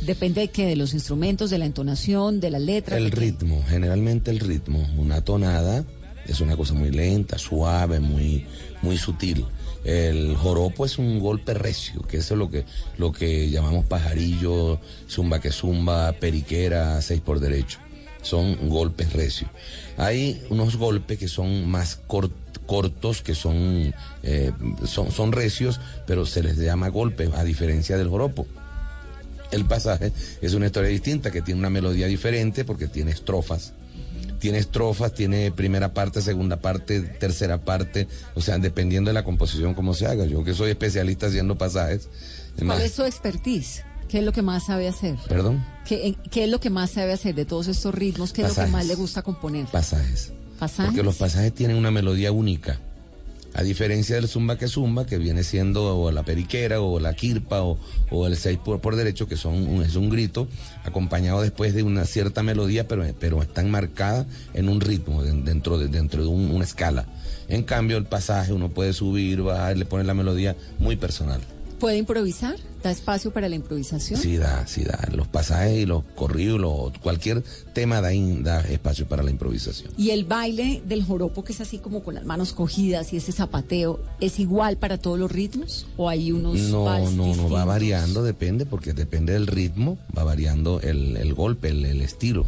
Depende de qué, de los instrumentos, de la entonación, de las letras. El qué? ritmo, generalmente el ritmo, una tonada es una cosa muy lenta, suave, muy, muy sutil. El joropo es un golpe recio, que eso es lo que, lo que llamamos pajarillo, zumba que zumba, periquera, seis por derecho. Son golpes recios. Hay unos golpes que son más cor- cortos, que son, eh, son, son recios, pero se les llama golpes, a diferencia del joropo. El pasaje es una historia distinta que tiene una melodía diferente porque tiene estrofas. Tiene estrofas, tiene primera parte, segunda parte, tercera parte, o sea, dependiendo de la composición como se haga. Yo que soy especialista haciendo pasajes. ¿Cuál más- es su expertise? ¿Qué es lo que más sabe hacer? Perdón, ¿Qué, es lo que más sabe hacer de todos estos ritmos? ¿Qué es lo que más le gusta componer? pasajes. ¿Pasajes? Porque los pasajes tienen una melodía única. A diferencia del zumba que zumba, que viene siendo o la periquera o la quirpa o, el seis por, derecho, que son es un grito, acompañado después de una cierta melodía, pero, pero están marcadas en un ritmo, de- dentro de, dentro de un- una escala. En cambio, el pasaje uno puede subir, bajar, le pone la melodía muy personal. ¿Puede improvisar? ¿Da espacio para la improvisación? Sí da, sí da. Los pasajes y los corridos, los- cualquier tema da, in- da espacio para la improvisación. Y el baile del joropo, que es así como con las manos cogidas y ese zapateo, ¿es igual para todos los ritmos? ¿O hay unos No, no, no va variando, depende, porque depende del ritmo, va variando el, el golpe, el, el estilo.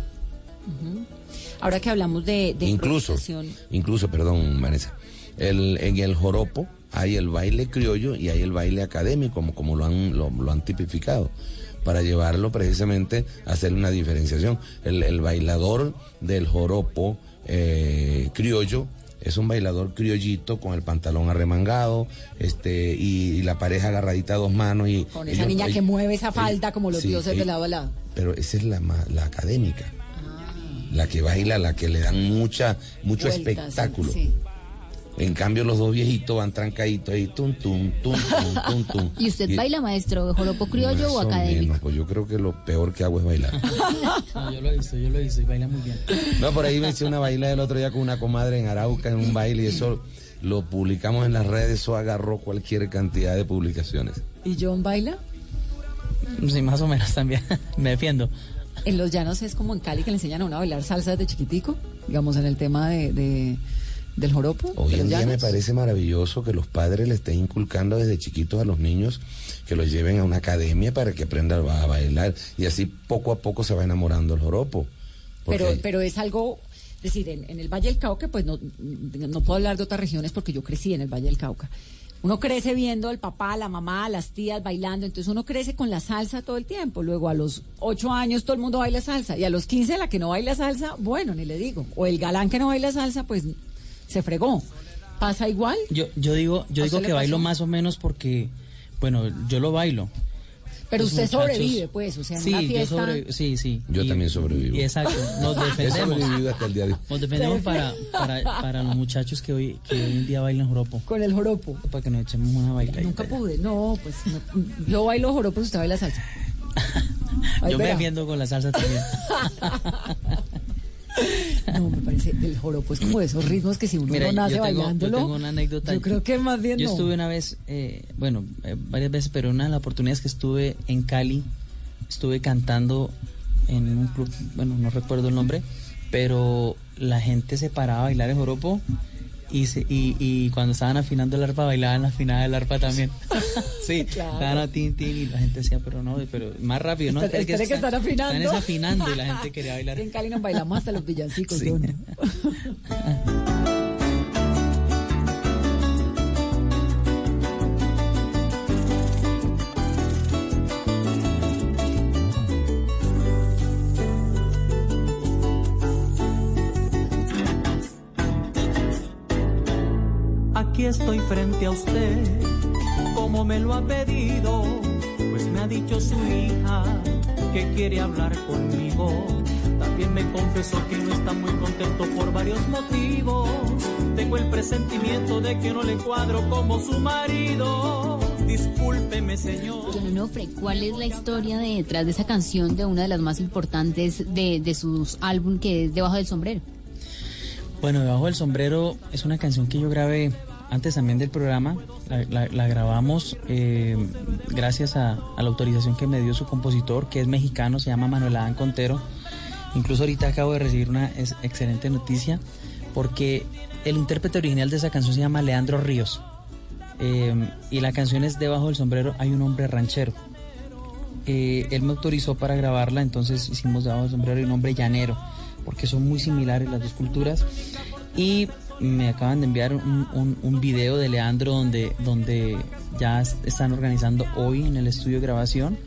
Ahora que hablamos de, de Incluso, improvisación, incluso, perdón, Vanessa, el, en el joropo hay el baile criollo y hay el baile académico, como, como lo, han, lo, lo han tipificado, para llevarlo precisamente a hacer una diferenciación. El, el bailador del joropo eh, criollo es un bailador criollito con el pantalón arremangado este y, y la pareja agarradita a dos manos y con esa ellos- niña que mueve esa falda como los sí, dioses de lado a lado. pero esa es la, la académica. La que baila, la que le dan mucha, mucho Vueltas, espectáculo. sí. En cambio, los dos viejitos van trancaditos ahí, tum, tum, tum, tum, tum, tum. ¿Y usted baila, maestro, joropo criollo Más o académico? menos, pues yo creo que lo peor que hago es bailar. No, yo lo he visto, yo lo he visto y baila muy bien. No, por ahí me hice una baila el otro día con una comadre en Arauca en un baile y eso lo publicamos en las redes, eso agarró cualquier cantidad de publicaciones. ¿Y John baila? Sí, más o menos también. Me defiendo. En los llanos es como en Cali que le enseñan a uno a bailar salsa desde chiquitico, digamos en el tema de, de- del joropo. Hoy en día me parece maravilloso que los padres le estén inculcando desde chiquitos a los niños que los lleven a una academia para que aprendan a bailar y así poco a poco se va enamorando el joropo. Pero, pero es algo, es decir, en, en el Valle del Cauca, pues no, no puedo hablar de otras regiones porque yo crecí en el Valle del Cauca. Uno crece viendo al papá, la mamá, las tías bailando, entonces uno crece con la salsa todo el tiempo. Luego a los ocho años todo el mundo baila salsa y a los 15 la que no baila salsa, bueno, ni le digo. O el galán que no baila salsa, pues se fregó. ¿Pasa igual? Yo, yo digo, yo ¿A digo que bailo más o menos porque, bueno, yo lo bailo. Pero Los usted muchachos- sobrevive, pues, o sea, en sí, una yo sobrevivo, sí, sí. Yo Y- también sobrevivo. Y exacto, nos defendemos. hasta el día de hoy. Nos defendemos para, para, para los muchachos que hoy, que hoy en día bailan joropo. Con el joropo. Para que nos echemos una bailadita. Nunca pude, no, pues no, yo bailo joropo, usted baila salsa. Yo me defiendo con la salsa también. No, me parece el joropo es como de esos ritmos que si uno Mira, no nace yo tengo, yo bailándolo. tengo una anécdota. yo creo que más bien Yo no. estuve una vez, eh, bueno, eh, varias veces, pero una de las oportunidades que estuve en Cali, estuve cantando en un club, bueno, no recuerdo el nombre, pero la gente se paraba a bailar el joropo y, se, y, y cuando estaban afinando el arpa, bailaban la afinada del arpa también. sí, Claro. estaban a tin, tin y la gente decía, pero no, pero más rápido, ¿no? Espere, espere que están afinando. Están desafinando y la gente quería bailar. En Cali nos bailamos hasta los villancicos, Sí. no. estoy frente a usted, como me lo ha pedido, pues me ha dicho su hija que quiere hablar conmigo. También me confesó que no está muy contento por varios motivos. Tengo el presentimiento de que no le cuadro como su marido. Discúlpeme, señor. ¿cuál es la historia de- detrás de esa canción de una de las más importantes de, de sus álbum que es Debajo del Sombrero? Bueno, Debajo del Sombrero es una canción que yo grabé antes también del programa. La, grabamos eh, gracias a, a la autorización que me dio su compositor, que es mexicano, se llama Manuel Adán Contero. Incluso ahorita acabo de recibir una es- excelente noticia porque el intérprete original de esa canción se llama Leandro Ríos. Eh, y la canción es Debajo del Sombrero hay un hombre ranchero. Eh, él me autorizó para grabarla, entonces hicimos Debajo del Sombrero y un hombre llanero, porque son muy similares las dos culturas. Y me acaban de enviar un, un- un video de Leandro donde, donde ya es- están organizando hoy en el estudio de grabación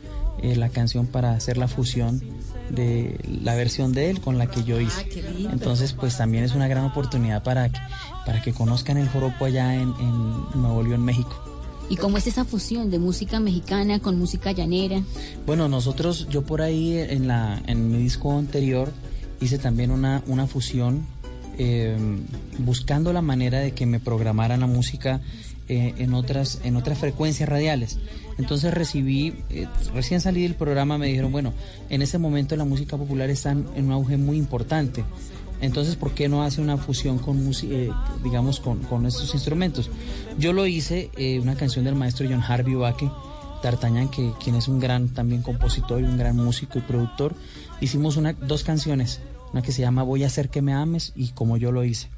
eh, la canción para hacer la fusión de la versión de él con la que yo hice. Entonces, pues también es una gran oportunidad para que, para que conozcan el joropo allá en, en Nuevo León, México. ¿Y cómo es esa fusión de música mexicana con música llanera? Bueno, nosotros, yo por ahí en, la, en mi disco anterior hice también una, una fusión eh, buscando la manera de que me programaran la música eh, en, otras, en otras frecuencias radiales. Entonces recibí, eh, recién salí del programa, me dijeron, bueno, en ese momento la música popular está en un auge muy importante. Entonces, ¿por qué no hace una fusión con, eh, digamos, con, con estos instrumentos? Yo lo hice, eh, una canción del maestro John Harvey Baque, D'Artagnan, que, quien es un gran también compositor y un gran músico y productor. Hicimos una, dos canciones, una que se llama Voy a hacer que me ames y Como yo lo hice.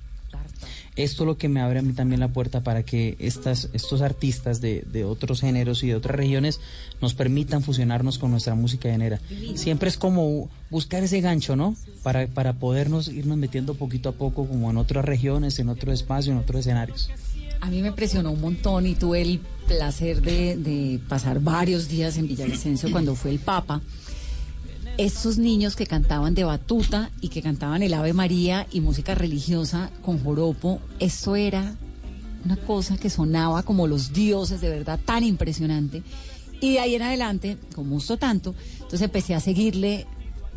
Esto es lo que me abre a mí también la puerta para que estas, estos artistas de, de otros géneros y de otras regiones nos permitan fusionarnos con nuestra música llanera. Siempre es como buscar ese gancho, ¿no? Para, para podernos irnos metiendo poquito a poco como en otras regiones, en otro espacio, en otros escenarios. A mí me impresionó un montón y tuve el placer de, de pasar varios días en Villavicencio cuando fue el Papa. Estos niños que cantaban de batuta y que cantaban el Ave María y música religiosa con joropo, esto era una cosa que sonaba como los dioses, de verdad, tan impresionante. Y de ahí en adelante, como gustó tanto, entonces empecé a seguirle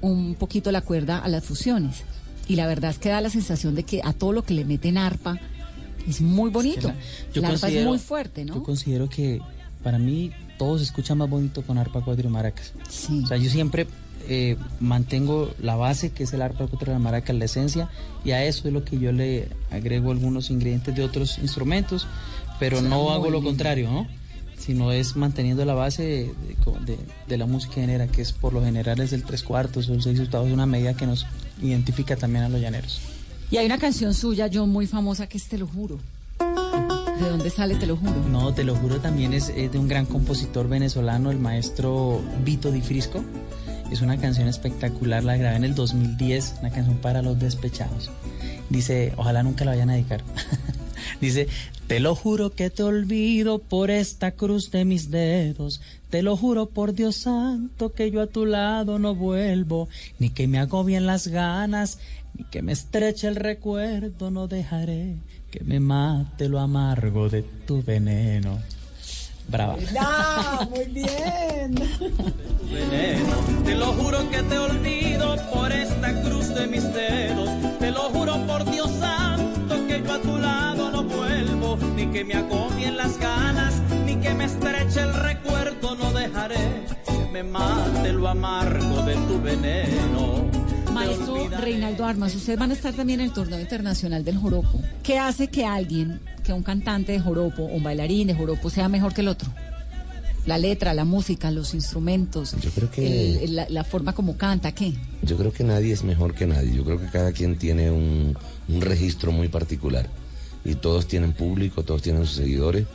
un poquito la cuerda a las fusiones. Y la verdad es que da la sensación de que a todo lo que le meten arpa es muy bonito. Yo la arpa es muy fuerte, ¿no? Yo considero que para mí todo se escucha más bonito con arpa, cuatro maracas. O sea, yo siempre eh, mantengo la base, que es el arpa, y la maraca, la esencia, y a eso es lo que yo le agrego algunos ingredientes de otros instrumentos, pero Suena no hago lo lindo. contrario, ¿no? sino es manteniendo la base de, de- de la música llanera, que es por lo general es el tres cuartos o el seis octavos, una medida que nos identifica también a los llaneros. Y hay una canción suya, John, muy famosa que es Te lo juro. ¿De dónde sale Te lo juro? No, te lo juro, también es, es de un gran compositor venezolano, el maestro Vito Di Frisco. Es una canción espectacular, la grabé en el 2010, una canción para los despechados. Dice, ojalá nunca la vayan a dedicar. Dice, te lo juro que te olvido por esta cruz de mis dedos. Te lo juro por Dios santo que yo a tu lado no vuelvo. Ni que me agobien las ganas, ni que me estreche el recuerdo. No dejaré que me mate lo amargo de tu veneno. Brava. ¡Ah, muy bien! Te lo juro que te olvido por esta cruz de mis dedos. Te lo juro por Dios santo que yo a tu lado no vuelvo. Ni que me agobien las ganas, ni que me estreche el recuerdo. No dejaré que me mate lo amargo de tu veneno. Maestro Reinaldo Armas, ustedes van a estar también en el torneo internacional del joropo. ¿Qué hace que alguien, que un cantante de joropo o un bailarín de joropo sea mejor que el otro? La letra, la música, los instrumentos, Yo creo que- el- la, la forma como canta, ¿qué? Yo creo que nadie es mejor que nadie. Yo creo que cada quien tiene un, un registro muy particular. Y todos tienen público, todos tienen sus seguidores.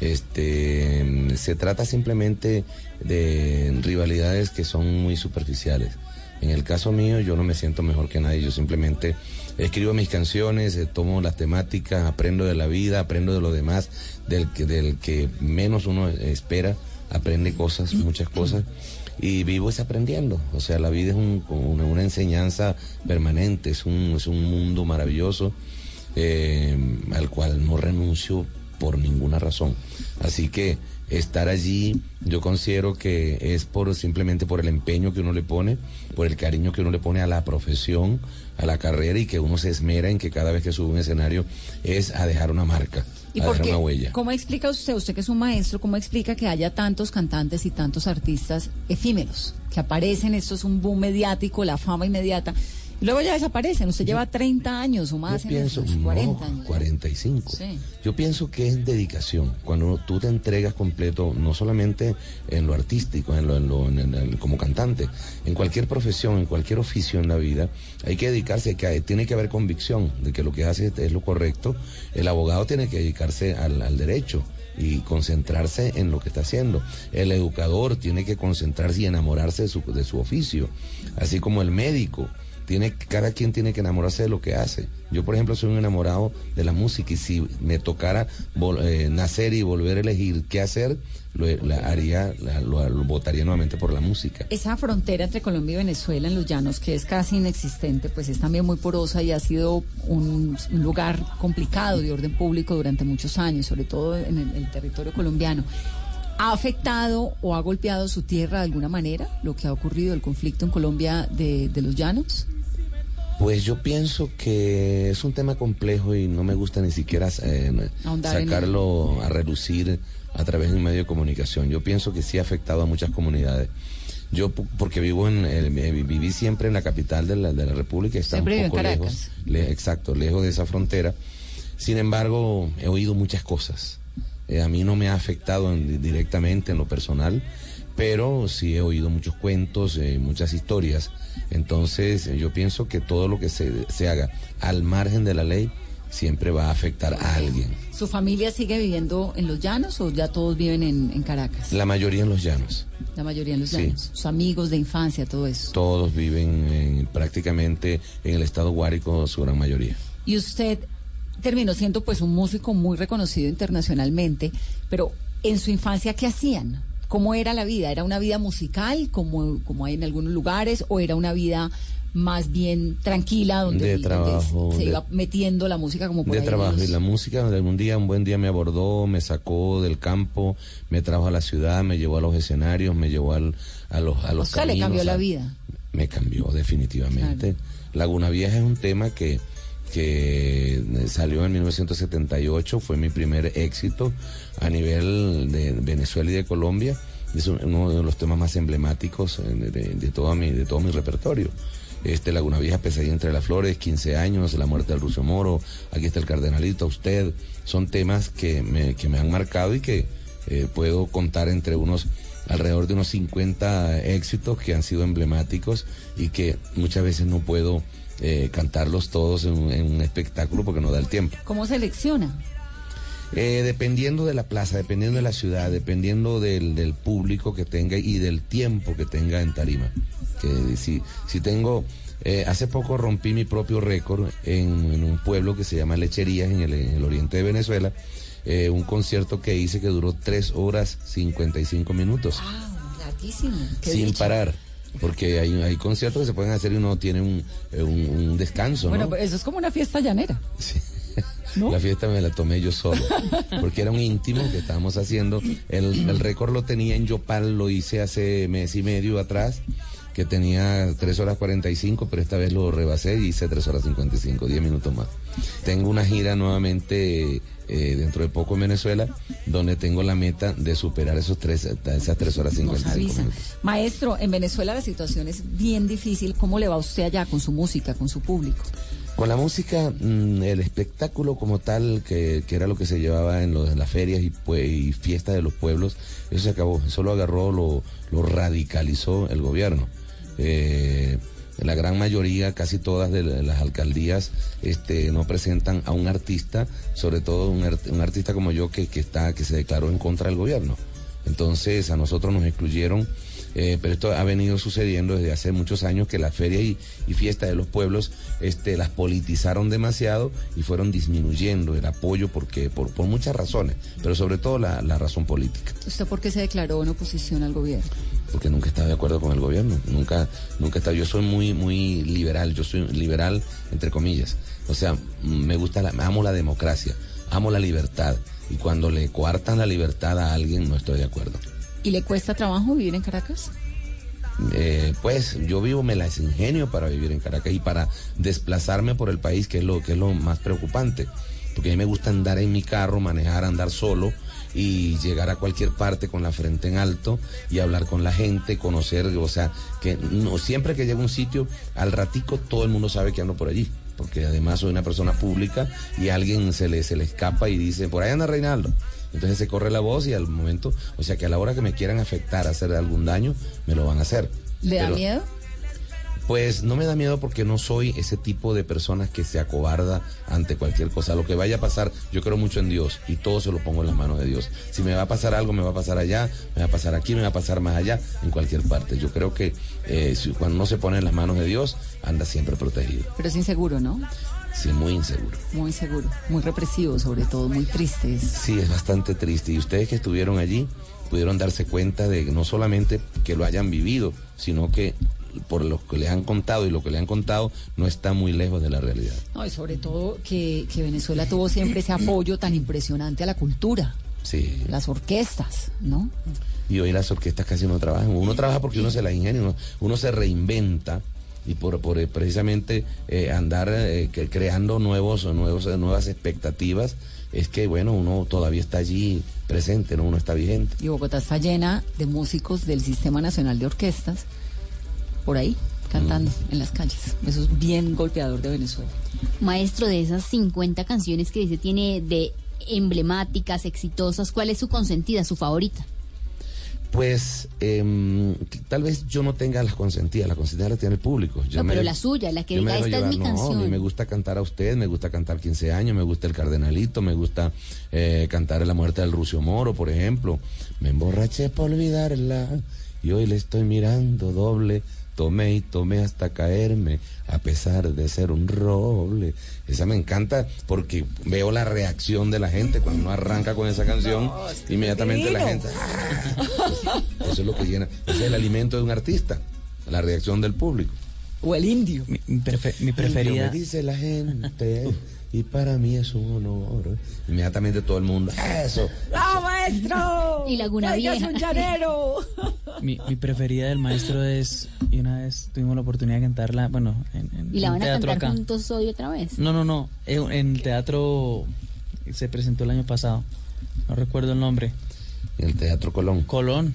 Este, se trata simplemente de rivalidades que son muy superficiales. En el caso mío, yo no me siento mejor que nadie. Yo simplemente escribo mis canciones, eh, tomo las temáticas, aprendo de la vida, aprendo de lo demás, del que, menos uno espera, aprende cosas, muchas cosas y vivo es aprendiendo. O sea, la vida es un- una, una enseñanza permanente, es un, es un mundo maravilloso eh, al cual no renuncio por ninguna razón. Así que estar allí yo considero que es por simplemente por el empeño que uno le pone, por el cariño que uno le pone a la profesión, a la carrera y que uno se esmera en que cada vez que sube un escenario es a dejar una marca, ¿Y a dejar qué? una huella. ¿Cómo explica usted, usted que es un maestro, cómo explica que haya tantos cantantes y tantos artistas efímeros que aparecen? Esto es un boom mediático, la fama inmediata. Luego ya desaparecen. Usted lleva 30 años o más Yo en pienso, estos, no, 40 años. 45. Sí. Yo pienso que es dedicación. Cuando tú te entregas completo, no solamente en lo artístico, en lo, en lo- en el- como cantante, en cualquier profesión, en cualquier oficio en la vida, hay que dedicarse, que tiene que haber convicción de que lo que hace es lo correcto. El abogado tiene que dedicarse al, al derecho y concentrarse en lo que está haciendo. El educador tiene que concentrarse y enamorarse de su, de su oficio, así como el médico tiene, cada quien tiene que enamorarse de lo que hace. Yo, por ejemplo, soy un enamorado de la música y si me tocara vol- eh, nacer y volver a elegir qué hacer, lo, la haría, la- lo, votaría nuevamente por la música. Esa frontera entre Colombia y Venezuela en los llanos, que es casi inexistente, pues es también muy porosa y ha sido un, lugar complicado de orden público durante muchos años, sobre todo en el territorio colombiano. ¿Ha afectado o ha golpeado su tierra de alguna manera lo que ha ocurrido, el conflicto en Colombia de, de los llanos? Pues yo pienso que es un tema complejo y no me gusta ni siquiera eh, sacarlo a relucir a través de un medio de comunicación. Yo pienso que sí ha afectado a muchas comunidades. Yo, porque vivo en, eh, vi- viví siempre en la capital de la, de la República, está Siempre un poco lejos, le- exacto, lejos de esa frontera. Sin embargo, he oído muchas cosas. Eh, a mí no me ha afectado en- directamente en lo personal, pero sí he oído muchos cuentos, eh, muchas historias. Entonces, eh, yo pienso que todo lo que se, se haga al margen de la ley siempre va a afectar a alguien. ¿Su familia sigue viviendo en los llanos o ya todos viven en, en Caracas? La mayoría en los llanos. La mayoría en los Sí. llanos. Sus amigos de infancia, todo eso. Todos viven en- prácticamente en el estado Guárico, su gran mayoría. Y usted terminó siendo pues un músico muy reconocido internacionalmente, pero en su infancia, ¿qué hacían? ¿Cómo era la vida? ¿Era una vida musical, como, como hay en algunos lugares, o era una vida más bien tranquila, donde, De donde trabajo, se de- iba metiendo la música como por de ahí trabajo los- y la música un día un buen día me abordó me sacó del campo me trajo a la ciudad me llevó a los escenarios me llevó al- a los a O los sea, le cambió la vida. me cambió definitivamente Laguna Vieja es un tema que que eh, salió en 1978 fue mi primer éxito a nivel de Venezuela y de Colombia. Es un- uno de los temas más emblemáticos eh, de, todo mi de todo mi repertorio. Este Laguna Vieja, Pesadilla entre las Flores, 15 años, La muerte del Ruso Moro, aquí está el Cardenalito, usted, son temas que me, que me han marcado y que eh, puedo contar entre unos alrededor de unos 50 éxitos que han sido emblemáticos y que muchas veces no puedo eh, cantarlos todos en, un- en un espectáculo porque no da el tiempo. ¿Cómo selecciona? Eh, dependiendo de la plaza, dependiendo de la ciudad, dependiendo del, del público que tenga y del tiempo que tenga en tarima. Que si, si tengo, eh, hace poco rompí mi propio récord en, en un pueblo que se llama Lecherías en el, en el oriente de Venezuela, eh, un concierto que hice que duró 3 horas 55 minutos Larguísimo. Qué sin dicha. parar. Porque hay, hay conciertos que se pueden hacer y uno tiene un, eh, un- un descanso, Bueno, ¿no? eso es como una fiesta llanera. La fiesta me la tomé yo solo, porque era un íntimo que estábamos haciendo. El, el récord lo tenía en Yopal, lo hice hace mes y medio atrás, que tenía 3 horas 45, pero esta vez lo rebasé y hice 3 horas 55, 10 minutos más. Tengo una gira nuevamente eh, dentro de poco en Venezuela, donde tengo la meta de superar esos tres, esas 3 horas Nos 55 avisa. minutos. Maestro, en Venezuela la situación es bien difícil. ¿Cómo le va usted allá con su música, con su público? Con la música, mm, el espectáculo como tal, que, que era lo que se llevaba en, los- en las ferias y, fiestas de los pueblos, eso se acabó. Eso lo agarró, lo, lo radicalizó el gobierno. Eh, la gran mayoría, casi todas de la- las alcaldías, este, no presentan a un artista, sobre todo un artista como yo que, que está, que se declaró en contra del gobierno. Entonces a nosotros nos excluyeron, eh, pero esto ha venido sucediendo desde hace muchos años que la feria y, y fiesta de los pueblos este, las politizaron demasiado y fueron disminuyendo el apoyo porque por, por muchas razones, pero sobre todo la, la razón política, ¿Usted por qué se declaró en oposición al gobierno? porque nunca estaba de acuerdo con el gobierno, nunca, nunca estaba, yo soy muy, muy liberal, yo soy liberal entre comillas, o sea, me gusta, la, amo la democracia, amo la libertad y cuando le coartan la libertad a alguien no estoy de acuerdo. ¿Y le cuesta trabajo vivir en Caracas? Eh, pues yo vivo, me las ingenio para vivir en Caracas y para desplazarme por el país, que es lo, que es lo más preocupante. Porque a mí me gusta andar en mi carro, manejar, andar solo y llegar a cualquier parte con la frente en alto y hablar con la gente, conocer, o sea, que no, siempre que llego a un sitio, al ratico todo el mundo sabe que ando por allí. Porque además soy una persona pública y alguien se le, se le escapa y dice, por ahí anda Reinaldo. Entonces se corre la voz y al momento, o sea que a la hora que me quieran afectar, hacer algún daño, me lo van a hacer. ¿Le da miedo? Pues no me da miedo porque no soy ese tipo de personas que se acobarda ante cualquier cosa. Lo que vaya a pasar, yo creo mucho en Dios y todo se lo pongo en las manos de Dios. Si me va a pasar algo, me va a pasar allá, me va a pasar aquí, me va a pasar más allá, en cualquier parte. Yo creo que eh, cuando no se pone en las manos de Dios, anda siempre protegido. Pero es inseguro, ¿no? Sí, muy inseguro. Muy inseguro, muy represivo, sobre todo, muy triste. Es- Sí, es bastante triste. Y ustedes que estuvieron allí pudieron darse cuenta de que no solamente que lo hayan vivido, sino que por lo que le han contado y lo que le han contado no está muy lejos de la realidad. No, y sobre todo que, que Venezuela tuvo siempre ese apoyo tan impresionante a la cultura, Sí. las orquestas, ¿no? Y hoy las orquestas casi no trabajan. Uno trabaja porque uno se las ingenia, uno, uno se reinventa y por, por eh, precisamente eh, andar eh, creando nuevos, nuevos, eh, nuevas expectativas, es que bueno, uno todavía está allí presente, ¿no? uno está vigente. Y Bogotá está llena de músicos del Sistema Nacional de Orquestas, por ahí, cantando en las calles. Eso es bien golpeador de Venezuela. Maestro, de esas 50 canciones que dice tiene de emblemáticas, exitosas, ¿cuál es su consentida, su favorita? Pues que tal vez yo no tenga las consentidas, las consentidas las tiene el público. Yo no, me- pero la suya, la que diga, esta es mi llevar. No, a mí canción. me gusta cantar a usted, me gusta cantar 15 años, me gusta el Cardenalito, me gusta eh, cantar La muerte del Rucio Moro, por ejemplo. Me emborraché por olvidarla y hoy le estoy mirando doble. Tomé y tomé hasta caerme, a pesar de ser un roble. Esa me encanta porque veo la reacción de la gente cuando uno arranca con esa canción. inmediatamente la gente. "Ah". Eso es lo que llena. Ese es el alimento de un artista, la reacción del público. O el indio. Mi, mi prefe- mi Indio, preferida. me dice la gente y para mí es un honor. Inmediatamente todo el mundo, eso. ¡Ah, maestro! Y Laguna Oiga, es Vieja. un llanero! Mi, mi preferida del maestro es. Y una vez tuvimos la oportunidad de cantarla, bueno, en, en ¿Y la van a teatro cantar acá. juntos hoy otra vez? No, no, no. En, en el teatro se presentó el año pasado. No recuerdo el nombre. En el Teatro Colón. Colón.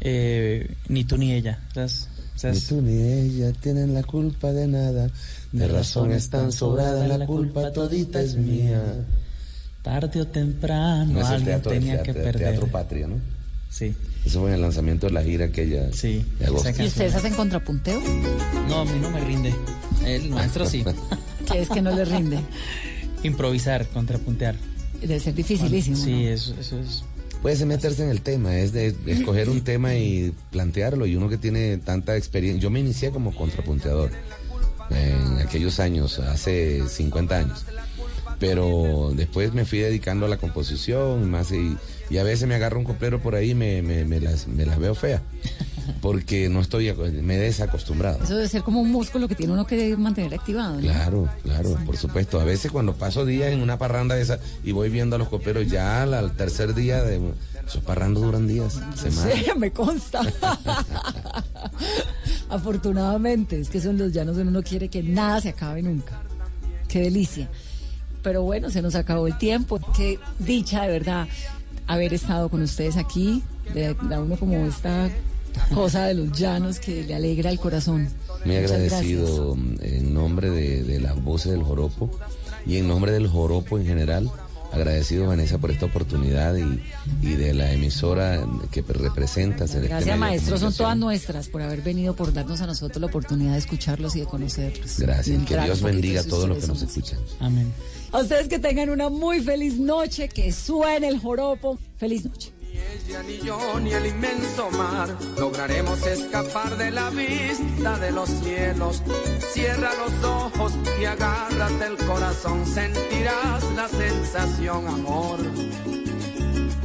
Eh, ni tú ni ella. ¿sabes? Ni tú ni ella tienen la culpa de nada. De razón están sobradas, la culpa todita es mía. Tarde o temprano No es el alguien teatro, el tenía teatro, que perder. Teatro Patria, ¿no? Sí. Eso fue en el lanzamiento de la gira aquella Sí, de agosto. ¿Y ustedes hacen contrapunteo? No, a mí no me rinde. El maestro sí. Que es que no le rinde. Improvisar, contrapuntear. Debe ser dificilísimo. Sí, ¿no? eso, eso es. Puede meterse en el tema, es de escoger un tema y plantearlo. Y uno que tiene tanta experiencia. Yo me inicié como contrapunteador en aquellos años, hace 50 años. Pero después me fui dedicando a la composición y más. Y, y a veces me agarro un coplero por ahí y me, me, me las, me las veo feas. Porque no estoy, me he desacostumbrado. Eso debe ser como un músculo que tiene uno que mantener activado. ¿no? Claro, claro, por supuesto. A veces cuando paso días en una parranda de esa y voy viendo a los coperos ya al, al tercer día de esos parrandos duran días, semanas. Sí, me consta. Afortunadamente, es que son los llanos donde uno quiere que nada se acabe nunca. Qué delicia. Pero bueno, se nos acabó el tiempo. Qué dicha de verdad haber estado con ustedes aquí. De, da uno como esta cosa de los llanos que le alegra el corazón. Muy Muchas agradecido en nombre de, de las voces del joropo y en nombre del joropo en general. Agradecido Vanessa por esta oportunidad y, y de la emisora que representa. Celeste Gracias, Media de maestros. Son todas nuestras por haber venido, por darnos a nosotros la oportunidad de escucharlos y de conocerlos. Y Gracias. Que entrar Dios bendiga a todos los que nos escuchan. Amén. A ustedes que tengan una muy feliz noche, que suene el joropo. Feliz noche. Ella ni yo ni el inmenso mar lograremos escapar de la vista de los cielos. Cierra los ojos y agárrate el corazón, sentirás la sensación, amor,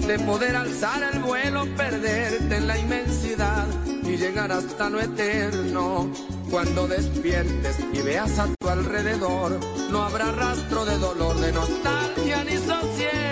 de poder alzar el vuelo, perderte en la inmensidad y llegar hasta lo eterno. Cuando despiertes y veas a tu alrededor, no habrá rastro de dolor, de nostalgia ni sosiego.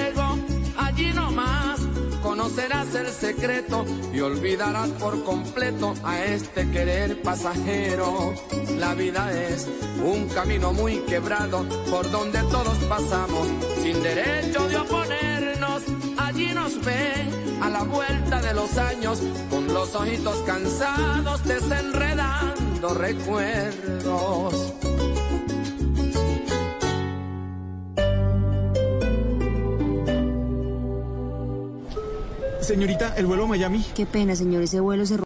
Conocerás el secreto y olvidarás por completo a este querer pasajero. La vida es un camino muy quebrado por donde todos pasamos sin derecho de oponernos. Allí nos ven a la vuelta de los años con los ojitos cansados desenredando recuerdos. Señorita, el vuelo a Miami. Qué pena, señor, ese vuelo se